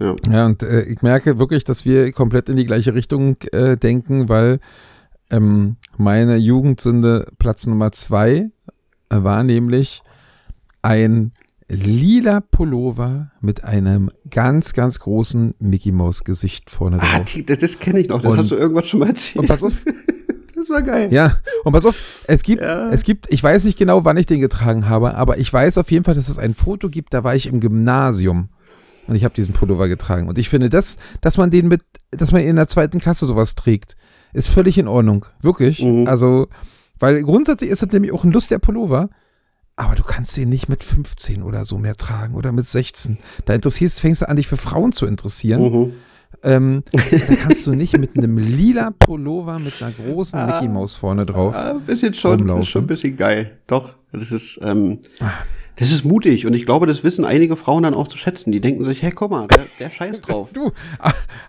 Ja. Ja, und äh, ich merke wirklich, dass wir komplett in die gleiche Richtung äh, denken, weil ähm, meine Jugendsünde Platz Nummer zwei war nämlich ein lila Pullover mit einem ganz, ganz großen Mickey Maus Gesicht vorne Ah, drauf. die, das, das kenne ich noch. Das Und- hast du irgendwas schon mal erzählt. Und pass auf, Das war geil. Ja, und pass auf, es gibt, Ja. es gibt, ich weiß nicht genau, wann ich den getragen habe, aber ich weiß auf jeden Fall, dass es ein Foto gibt, da war ich im Gymnasium und ich habe diesen Pullover getragen. Und ich finde, das, dass man den mit, dass man in der zweiten Klasse sowas trägt, ist völlig in Ordnung. Wirklich. Mhm. Also, weil grundsätzlich ist das nämlich auch ein lustiger Pullover. Aber du kannst den nicht mit 15 oder so mehr tragen oder mit 16. Da interessierst, fängst du an, dich für Frauen zu interessieren. Mhm. Ähm, da kannst du nicht mit einem lila Pullover mit einer großen Ah. Mickey Maus vorne drauf. Ah, ein bisschen schon, rumlaufen. ist schon ein bisschen geil. Doch, das ist, ähm, Ah. Das ist mutig und ich glaube, das wissen einige Frauen dann auch zu schätzen. Die denken sich, hey, guck mal, der, der scheiß drauf. Du,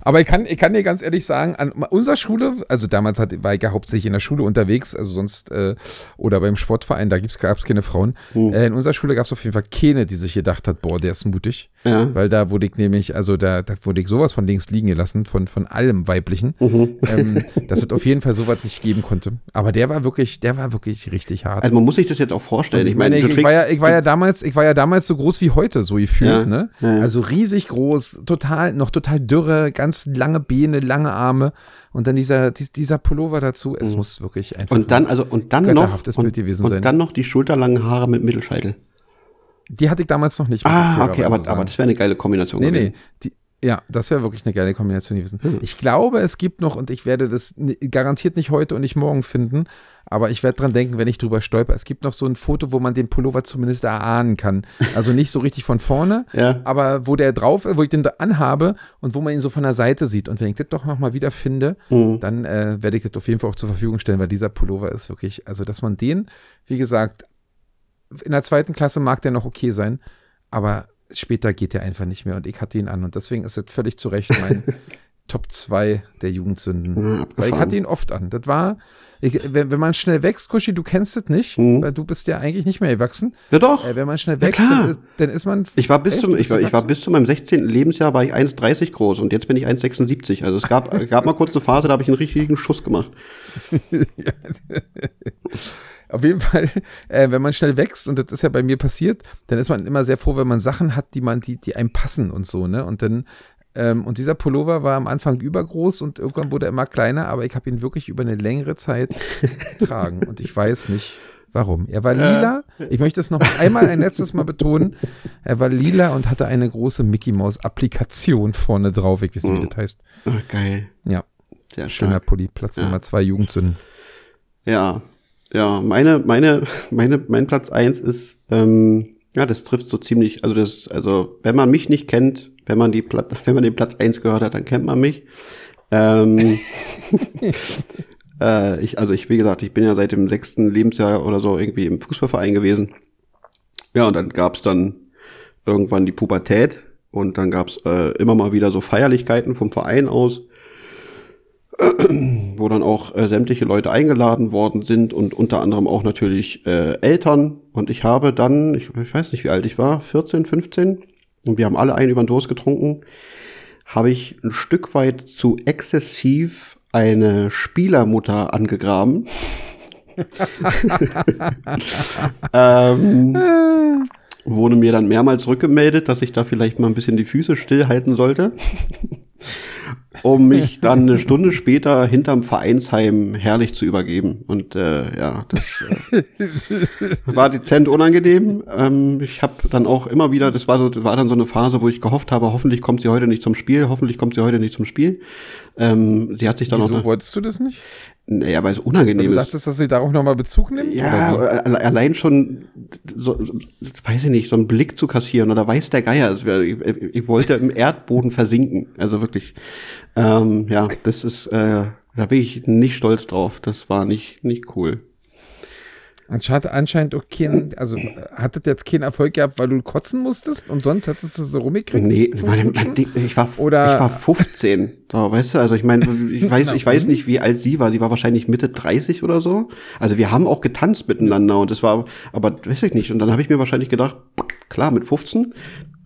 aber ich kann, ich kann dir ganz ehrlich sagen, an unserer Schule, also damals hat, war ich ja hauptsächlich in der Schule unterwegs, also sonst, äh, oder beim Sportverein, da gab es keine Frauen. Hm. Äh, in unserer Schule gab es auf jeden Fall keine, die sich gedacht hat, boah, der ist mutig. Ja. Weil da wurde ich nämlich, also da, da wurde ich sowas von links liegen gelassen, von, von allem Weiblichen, Mhm. ähm, dass es auf jeden Fall sowas nicht geben konnte. Aber der war wirklich, der war wirklich richtig hart. Also man muss sich das jetzt auch vorstellen. Und Ich meine, ich, du ich, war ja, ich war ja damals, ich war ja damals so groß wie heute, so gefühlt, Ja, ne? ja. Also riesig groß, total, noch total dürre, ganz lange Beine, lange Arme und dann dieser, dies, dieser Pullover dazu. Es muss wirklich einfach. Mhm. und dann, also, und dann noch, und, und dann noch die schulterlangen Haare mit Mittelscheitel. die hatte ich damals noch nicht. Ah, okay, aber, aber das wäre eine geile Kombination Nee, nee. gewesen. Die, ja, das wäre wirklich eine geile Kombination gewesen. Hm. Ich glaube, es gibt noch, und ich werde das garantiert nicht heute und nicht morgen finden, aber ich werde dran denken, wenn ich drüber stolper. Es gibt noch so ein Foto, wo man den Pullover zumindest erahnen kann. Also nicht so richtig von vorne, Ja. aber wo der drauf, wo ich den da anhabe und wo man ihn so von der Seite sieht. Und wenn ich das doch nochmal wieder finde, Mhm. dann äh, werde ich das auf jeden Fall auch zur Verfügung stellen, weil dieser Pullover ist wirklich, also dass man den, wie gesagt, in der zweiten Klasse mag der noch okay sein, aber später geht der einfach nicht mehr und ich hatte ihn an und deswegen ist es völlig zu Recht mein Top 2 der Jugendsünden. Ja, Weil ich hatte ihn oft an. Das war, ich, wenn, wenn man schnell wächst, Kuschi, du kennst es nicht, Mhm. weil du bist ja eigentlich nicht mehr gewachsen. Ja doch. Äh, wenn man schnell Ja, wächst, klar. dann ist, dann ist man. Ich war bis Echt? zum, ich war, ich war bis zu meinem 16. Lebensjahr war ich 1,30 groß und jetzt bin ich 1,76. Also es gab, gab mal kurz eine Phase, da habe ich einen richtigen Schuss gemacht. Auf jeden Fall, äh, wenn man schnell wächst, und das ist ja bei mir passiert, dann ist man immer sehr froh, wenn man Sachen hat, die man, die, die einem passen und so, ne? Und dann, ähm, und dieser Pullover war am Anfang übergroß und irgendwann wurde er immer kleiner, aber ich habe ihn wirklich über eine längere Zeit getragen. Und ich weiß nicht, warum. Er war lila. Ich möchte es noch einmal ein letztes Mal betonen. Er war lila und hatte eine große Mickey Maus Applikation vorne drauf. Ich weiß nicht, wie das heißt. Ah, geil. Ja, Sehr schöner stark. Pulli. Platz Ja. Nummer zwei Jugendzünden. Ja, ja, meine, meine, meine, mein Platz eins ist, ähm, ja, das trifft so ziemlich, also das, also wenn man mich nicht kennt, wenn man die Platz, wenn man den Platz eins gehört hat, dann kennt man mich. Ähm, äh, ich, also ich, wie gesagt, ich bin ja seit dem sechsten Lebensjahr oder so irgendwie im Fußballverein gewesen. Ja, und dann gab's dann irgendwann die Pubertät und dann gab's äh, immer mal wieder so Feierlichkeiten vom Verein aus. wo dann auch äh, sämtliche Leute eingeladen worden sind und unter anderem auch natürlich äh, Eltern. Und ich habe dann, ich, ich weiß nicht, wie alt ich war, 14, 15, und wir haben alle einen über den Durst getrunken, habe ich ein Stück weit zu exzessiv eine Spielermutter angegraben. ähm, wurde mir dann mehrmals rückgemeldet, dass ich da vielleicht mal ein bisschen die Füße stillhalten sollte, um mich dann eine Stunde später hinterm Vereinsheim herrlich zu übergeben. Und äh, ja, das äh, war dezent unangenehm. Ähm, ich habe dann auch immer wieder, das war, so, war dann so eine Phase, wo ich gehofft habe, hoffentlich kommt sie heute nicht zum Spiel, hoffentlich kommt sie heute nicht zum Spiel. Ähm, sie hat sich dann Wieso auch. wolltest du das nicht? Naja, weil es Weil unangenehm du ist. dachtest, dass sie darauf nochmal Bezug nimmt? Ja, alle- allein schon, so, so, weiß ich nicht, so einen Blick zu kassieren oder weiß der Geier, wär, ich, ich wollte im Erdboden versinken. Also wirklich, ähm, ja, das ist, äh, da bin ich nicht stolz drauf. Das war nicht, nicht cool. Hat anscheinend auch keinen, also hattet jetzt keinen Erfolg gehabt, weil du kotzen musstest und sonst hättest du so rumgekriegt? Nee, ich meine, mein Ding- ich war, Oder- ich war 15. So, weißt du, also ich meine, ich weiß, ich weiß nicht, wie alt sie war. Sie war wahrscheinlich Mitte 30 oder so. Also wir haben auch getanzt miteinander und das war, aber weiß ich nicht. Und dann habe ich mir wahrscheinlich gedacht, klar, mit 15,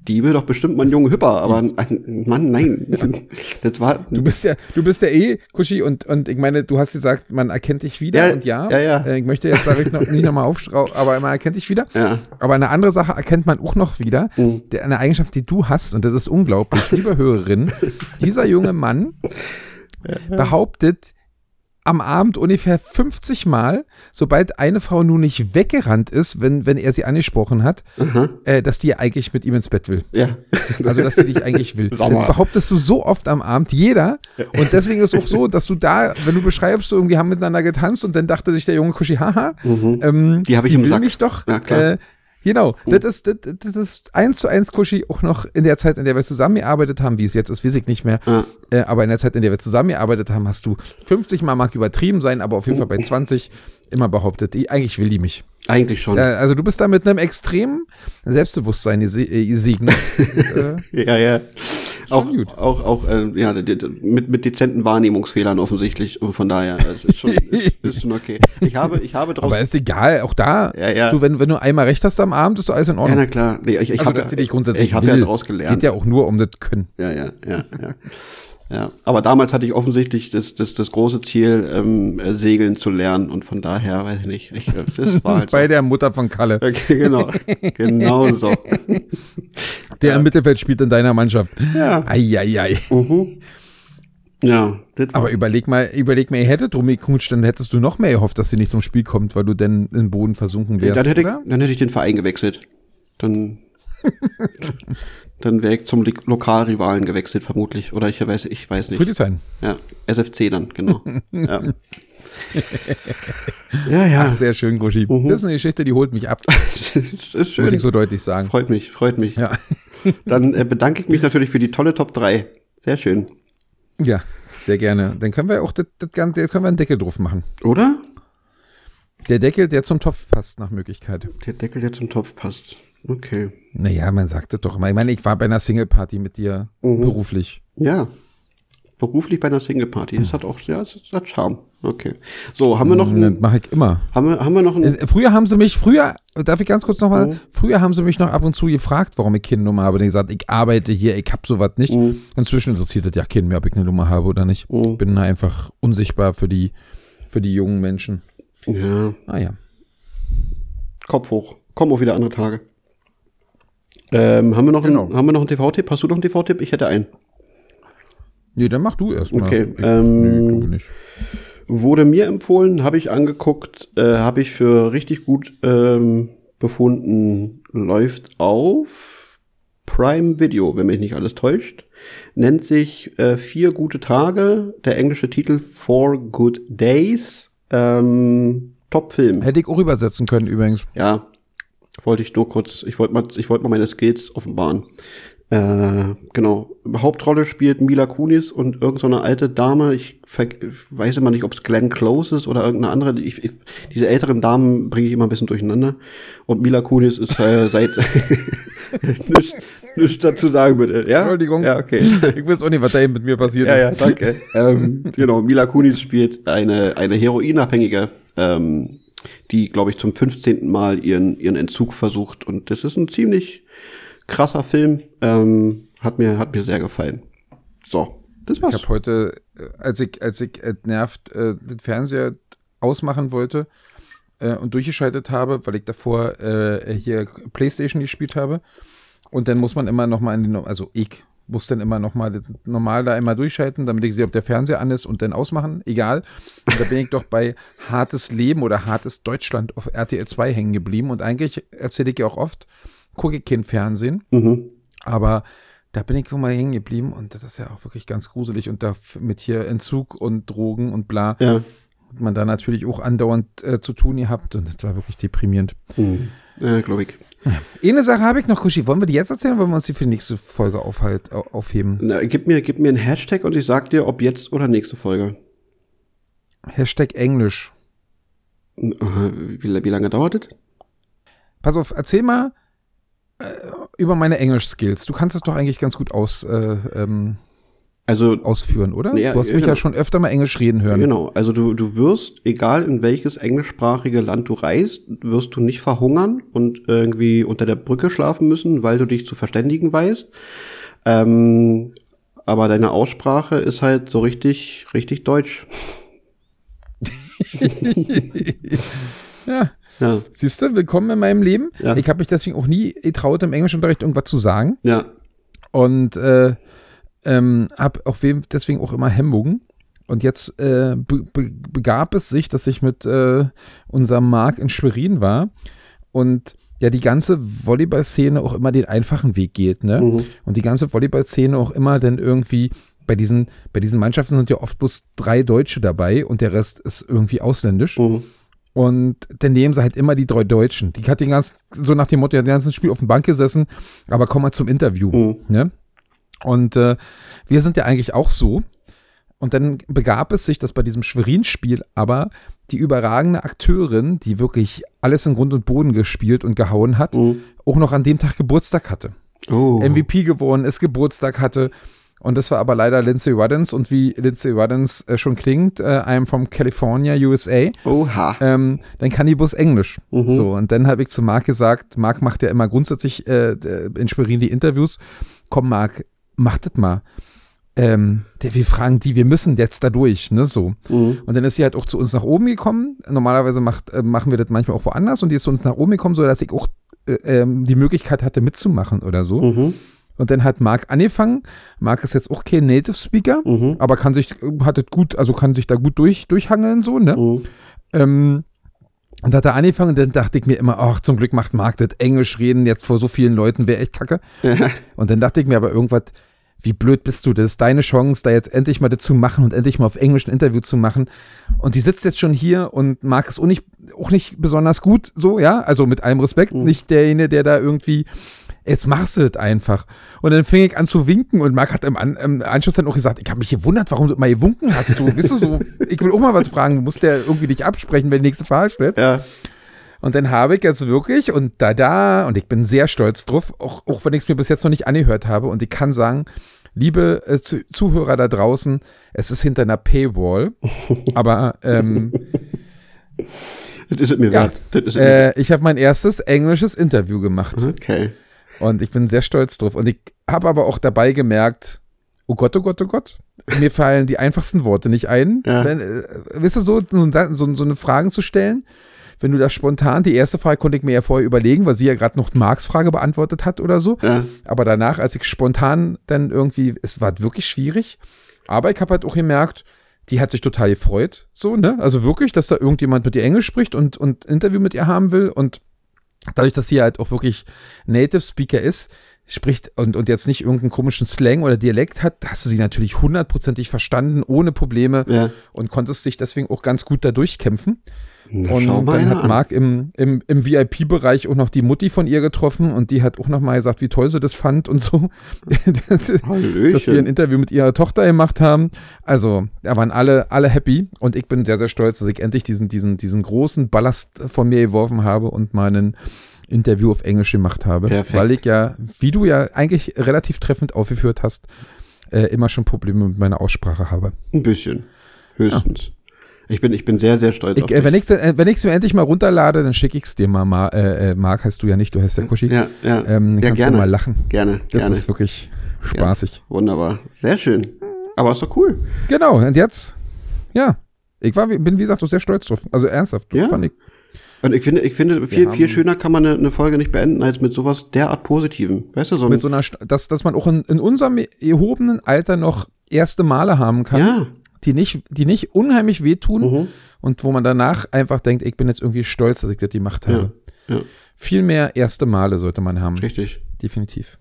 die will doch bestimmt mal einen jungen Hüpper, aber ein Mann, nein. Das war, Du bist ja, du bist ja eh, Kuschi, und, und ich meine, du hast gesagt, man erkennt dich wieder Ja, und ja. ja, ja. Äh, Ich möchte jetzt, ich noch, nicht nochmal aufschrauben, aber man erkennt dich wieder. Ja. Aber eine andere Sache erkennt man auch noch wieder. Mhm. Eine Eigenschaft, die du hast, und das ist unglaublich, liebe Hörerin, dieser junge Mann behauptet am Abend ungefähr 50 Mal, sobald eine Frau nun nicht weggerannt ist, wenn, wenn er sie angesprochen hat, äh, dass die eigentlich mit ihm ins Bett will. ja. Also, dass sie dich eigentlich will. Das behauptest du so oft am Abend, jeder. Und deswegen ist es auch so, dass du da, wenn du beschreibst, so irgendwie haben miteinander getanzt und dann dachte sich der junge Kuschi, haha, ähm, Die hab ich im will Sack. mich doch. Ja, klar. Äh, genau, das, ist, das, das ist eins zu eins Kuschi auch noch in der Zeit, in der wir zusammengearbeitet haben, wie es jetzt ist, weiß ich nicht mehr. Ja. Äh, aber in der Zeit, in der wir zusammengearbeitet haben, hast du 50 Mal, mag übertrieben sein, aber auf jeden Fall bei 20 immer behauptet, die, eigentlich will die mich. Eigentlich schon. Äh, also du bist da mit einem extremen Selbstbewusstsein äh, gesegnet. Äh, Ja, ja. Auch, gut. auch, auch, äh, ja, mit, mit dezenten Wahrnehmungsfehlern offensichtlich. Und von daher, es ist schon, ist, ist schon okay. Ich habe, ich habe draus. Aber ist egal, auch da, Ja, ja. Du, wenn, wenn du einmal recht hast am Abend, ist alles in ja, Ordnung. na klar. Nee, ich, ich also, hab dass ja- die dich grundsätzlich Ich habe ja will. daraus gelernt. Geht ja auch nur um das Können. Ja, ja, ja, ja. Ja, aber damals hatte ich offensichtlich das, das, das große Ziel, ähm, äh, segeln zu lernen und von daher, weiß ich nicht, ich, äh, das war halt so. Bei der Mutter von Kalle, Okay, genau, genau so. der im Mittelfeld spielt in deiner Mannschaft. Ja. Eieiei. Mhm. Ja, Aber überleg mal, überleg mal, ihr hättet drum geknutscht, dann hättest du noch mehr gehofft, dass sie nicht zum Spiel kommt, weil du denn im Boden versunken wärst, dann hätte, ich, dann hätte ich den Verein gewechselt. Dann, dann wäre ich zum Lokalrivalen gewechselt, vermutlich. Oder ich weiß, ich weiß nicht. Friedrichshain. Ja, SFC dann, genau. ja. ja, ja. Sehr schön, Guschi. Mhm. Das ist eine Geschichte, die holt mich ab, Das ist muss schön. ich so deutlich sagen. Freut mich, freut mich. Ja. Dann äh, bedanke ich mich natürlich für die tolle Top 3. Sehr schön. ja, sehr gerne. Dann können wir auch das, das Ganze, jetzt können wir einen Deckel drauf machen. Oder? Der Deckel, der zum Topf passt, nach Möglichkeit. Der Deckel, der zum Topf passt. Okay. Naja, man sagt das doch immer. Ich meine, ich war bei einer Single-Party mit dir Mhm. beruflich. Ja. Beruflich bei einer Single-Party. Das hat auch, ja, das hat Charme. Okay. So, haben wir noch, Das ein, mache ich immer. haben wir, haben wir noch ein, Äh, Früher haben sie mich, früher, darf ich ganz kurz nochmal, Mhm. früher haben sie mich noch ab und zu gefragt, warum ich keine Nummer habe. Und ich gesagt, ich arbeite hier, ich hab sowas nicht. Mhm. Inzwischen interessiert das ja keinen mehr, ob ich eine Nummer habe oder nicht. Mhm. Bin einfach unsichtbar für die, für die jungen Menschen. ja, Ah ja. Kopf hoch. Kommen auch wieder andere Tage. Ähm, haben wir noch Genau. einen, haben wir noch einen TV-Tipp? Hast du noch einen TV-Tipp? Ich hätte einen. Nee, dann mach du erst mal. Okay, Ich, ähm, nee, nicht. Wurde mir empfohlen, habe ich angeguckt, äh, habe ich für richtig gut ähm, befunden, läuft auf Prime Video, wenn mich nicht alles täuscht. Nennt sich äh, Vier gute Tage, der englische Titel Four Good Days. Ähm, Top-Film. Hätte ich auch übersetzen können übrigens. Ja, wollte ich nur kurz, ich wollte mal, ich wollte mal meine Skills offenbaren. Äh, genau. Hauptrolle spielt Mila Kunis und irgendeine so alte Dame. Ich, weiß immer nicht, ob es Glenn Close ist oder irgendeine andere. Ich, ich, diese älteren Damen bringe ich immer ein bisschen durcheinander. Und Mila Kunis ist äh, seit nicht, nichts dazu sagen, bitte. Ja? Entschuldigung. Ja, okay. Ich weiß auch nicht, was da eben mit mir passiert Ja, ist. ja, danke. ähm, genau, Mila Kunis spielt eine, eine Heroinabhängige, ähm, die, glaube ich, zum 15. Mal ihren, ihren Entzug versucht. Und das ist ein ziemlich krasser Film. Ähm, hat, mir, hat mir sehr gefallen. So, das Ich war's. habe heute, äh, als ich, als ich entnervt äh, den Fernseher ausmachen wollte äh, und durchgeschaltet habe, weil ich davor äh, hier Playstation gespielt habe. Und dann muss man immer noch mal in den, also ich muss dann immer noch mal normal da immer durchschalten, damit ich sehe, ob der Fernseher an ist und dann ausmachen, egal. Und da bin ich doch bei Hartes Leben oder Hartes Deutschland auf RTL 2 hängen geblieben. Und eigentlich erzähle ich ja auch oft, gucke ich kein Fernsehen, Mhm. aber da bin ich mal hängen geblieben und das ist ja auch wirklich ganz gruselig. Und da mit hier Entzug und Drogen und bla, Ja. hat man da natürlich auch andauernd äh, zu tun gehabt und das war wirklich deprimierend. Mhm. Ja, glaube ich. Eine Sache habe ich noch, Kuschi. Wollen wir die jetzt erzählen oder wollen wir uns die für die nächste Folge aufhalt, au- aufheben? Na, gib, mir, gib mir einen Hashtag und ich sag dir, ob jetzt oder nächste Folge. Hashtag Englisch. Wie, wie lange dauert das? Pass auf, erzähl mal äh, über meine Englisch-Skills. Du kannst es doch eigentlich ganz gut aus, äh, ähm, Also, ausführen, oder? Ja, du hast mich genau. ja schon öfter mal Englisch reden hören. Genau, also du, du wirst, egal in welches englischsprachige Land du reist, wirst du nicht verhungern und irgendwie unter der Brücke schlafen müssen, weil du dich zu verständigen weißt. Ähm, aber deine Aussprache ist halt so richtig, richtig deutsch. ja. Ja, Siehst du, willkommen in meinem Leben. Ja. Ich habe mich deswegen auch nie getraut, im Englischunterricht irgendwas zu sagen. ja, Und äh, ähm, habe auch deswegen auch immer Hemmungen. Und jetzt äh, be be begab es sich, dass ich mit äh, unserem Marc in Schwerin war und ja die ganze Volleyball-Szene auch immer den einfachen Weg geht, ne? Mhm. Und die ganze Volleyball-Szene auch immer dann irgendwie bei diesen, bei diesen Mannschaften sind ja oft bloß drei Deutsche dabei und der Rest ist irgendwie ausländisch. mhm. Und dann nehmen sie halt immer die drei Deutschen. Die hat den ganzen, so nach dem Motto, ja, den ganzen Spiel auf dem Bank gesessen, aber komm mal zum Interview. Mhm. Ne? Und äh, wir sind ja eigentlich auch so. Und dann begab es sich, dass bei diesem Schwerin-Spiel aber die überragende Akteurin, die wirklich alles in Grund und Boden gespielt und gehauen hat, Mhm. auch noch an dem Tag Geburtstag hatte. Oh. MVP gewonnen ist, Geburtstag hatte. Und das war aber leider Lindsay Waddens. Und wie Lindsay Waddens äh, schon klingt, äh, I'm from California, USA Oha. ähm, dann kann die Bus Englisch. Mhm. So, und dann habe ich zu Marc gesagt, Marc macht ja immer grundsätzlich äh, in Schwerin die Interviews. Komm, Marc, mach das mal. Ähm, der, wir fragen die, wir müssen jetzt da durch, ne, so. Mhm. Und dann ist sie halt auch zu uns nach oben gekommen. Normalerweise macht, äh, machen wir das manchmal auch woanders und die ist zu uns nach oben gekommen, so dass ich auch äh, ähm, die Möglichkeit hatte mitzumachen oder so. Mhm. Und dann hat Marc angefangen. Marc ist jetzt auch kein Native Speaker, Mhm. aber kann sich, hat das gut, also kann sich da gut durch, durchhangeln, so, ne? Mhm. Ähm, und da hat er angefangen, und dann dachte ich mir immer, ach, zum Glück macht Marc das Englisch reden jetzt vor so vielen Leuten, wäre echt kacke. und dann dachte ich mir aber irgendwas, wie blöd bist du, das ist deine Chance, da jetzt endlich mal das zu machen und endlich mal auf Englisch ein Interview zu machen. Und die sitzt jetzt schon hier und Marc ist auch nicht, auch nicht besonders gut, so, ja, also mit allem Respekt, nicht derjenige, der da irgendwie, jetzt machst du das einfach. Und dann fing ich an zu winken und Marc hat im, An im Anschluss dann auch gesagt, ich habe mich gewundert, warum du immer gewunken hast, so, weißt du, so, ich will auch mal was fragen, du musst ja irgendwie dich absprechen, wenn die nächste Frage stellt. Ja. Und dann habe ich jetzt wirklich, und da, da, und ich bin sehr stolz drauf, auch, auch wenn ich es mir bis jetzt noch nicht angehört habe, und ich kann sagen, liebe äh, Zu Zuhörer da draußen, es ist hinter einer Paywall, aber ähm, Das ist mir Ja. wert. Das ist es mir wert. äh, ich habe mein erstes englisches Interview gemacht. Okay. Und ich bin sehr stolz drauf. Und ich habe aber auch dabei gemerkt, oh Gott, oh Gott, oh Gott, mir fallen die einfachsten Worte nicht ein. Ja. Wenn, äh, wisst ihr, so, so, so, eine Fragen zu stellen, wenn du da spontan, die erste Frage konnte ich mir ja vorher überlegen, weil sie ja gerade noch Marks Frage beantwortet hat oder so. Ja. Aber danach, als ich spontan dann irgendwie, es war wirklich schwierig. Aber ich habe halt auch gemerkt, die hat sich total gefreut, so, ne? Also wirklich, dass da irgendjemand mit ihr Englisch spricht und, und ein Interview mit ihr haben will. Und dadurch, dass sie halt auch wirklich Native Speaker ist, spricht und, und jetzt nicht irgendeinen komischen Slang oder Dialekt hat, hast du sie natürlich hundertprozentig verstanden, ohne Probleme Ja. und konntest dich deswegen auch ganz gut da durchkämpfen. Na, Und dann hat. Marc im, im, im VIP-Bereich auch noch die Mutti von ihr getroffen und die hat auch noch mal gesagt, wie toll sie das fand und so. dass wir ein. Interview mit ihrer Tochter gemacht haben. Also, da waren alle, alle happy und ich bin sehr, sehr stolz, dass ich endlich diesen, diesen, diesen großen Ballast von mir geworfen habe und meinen Interview auf Englisch gemacht habe, Perfekt. weil ich ja, wie du ja eigentlich relativ treffend aufgeführt hast, äh, immer schon Probleme mit meiner Aussprache habe. Ein bisschen. Höchstens. Ich, bin, ich bin sehr, sehr stolz Ich, auf äh, dich. wenn ich es ich's mir endlich mal runterlade, dann schicke ich es dir mal. Ma, äh, äh, Marc heißt du ja nicht, du heißt ja Kuschi. ja, ja. Ähm, ja, kannst gerne. du mal lachen. Gerne, Das gerne. ist wirklich spaßig. Wunderbar. Sehr schön. Aber ist doch cool. Genau, und jetzt, ja, ich war, bin wie gesagt auch sehr stolz drauf. Also ernsthaft, Ja. fand ich. Und ich finde, ich finde viel, viel schöner kann man eine, eine Folge nicht beenden als mit sowas derart Positivem. Weißt du, so Mit so einer, dass, dass man auch in, in unserem erhobenen Alter noch erste Male haben kann, ja. Die, nicht, die nicht unheimlich wehtun Mhm. und wo man danach einfach denkt, ich bin jetzt irgendwie stolz, dass ich das gemacht Ja. habe. Ja. Viel mehr erste Male sollte man haben. Richtig. Definitiv.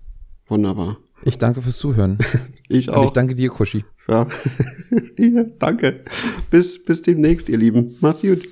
Wunderbar. Ich danke fürs Zuhören. Ich Und auch. ich danke dir, Kuschi. ja. ja, danke. Bis, bis demnächst, ihr Lieben. Macht's gut.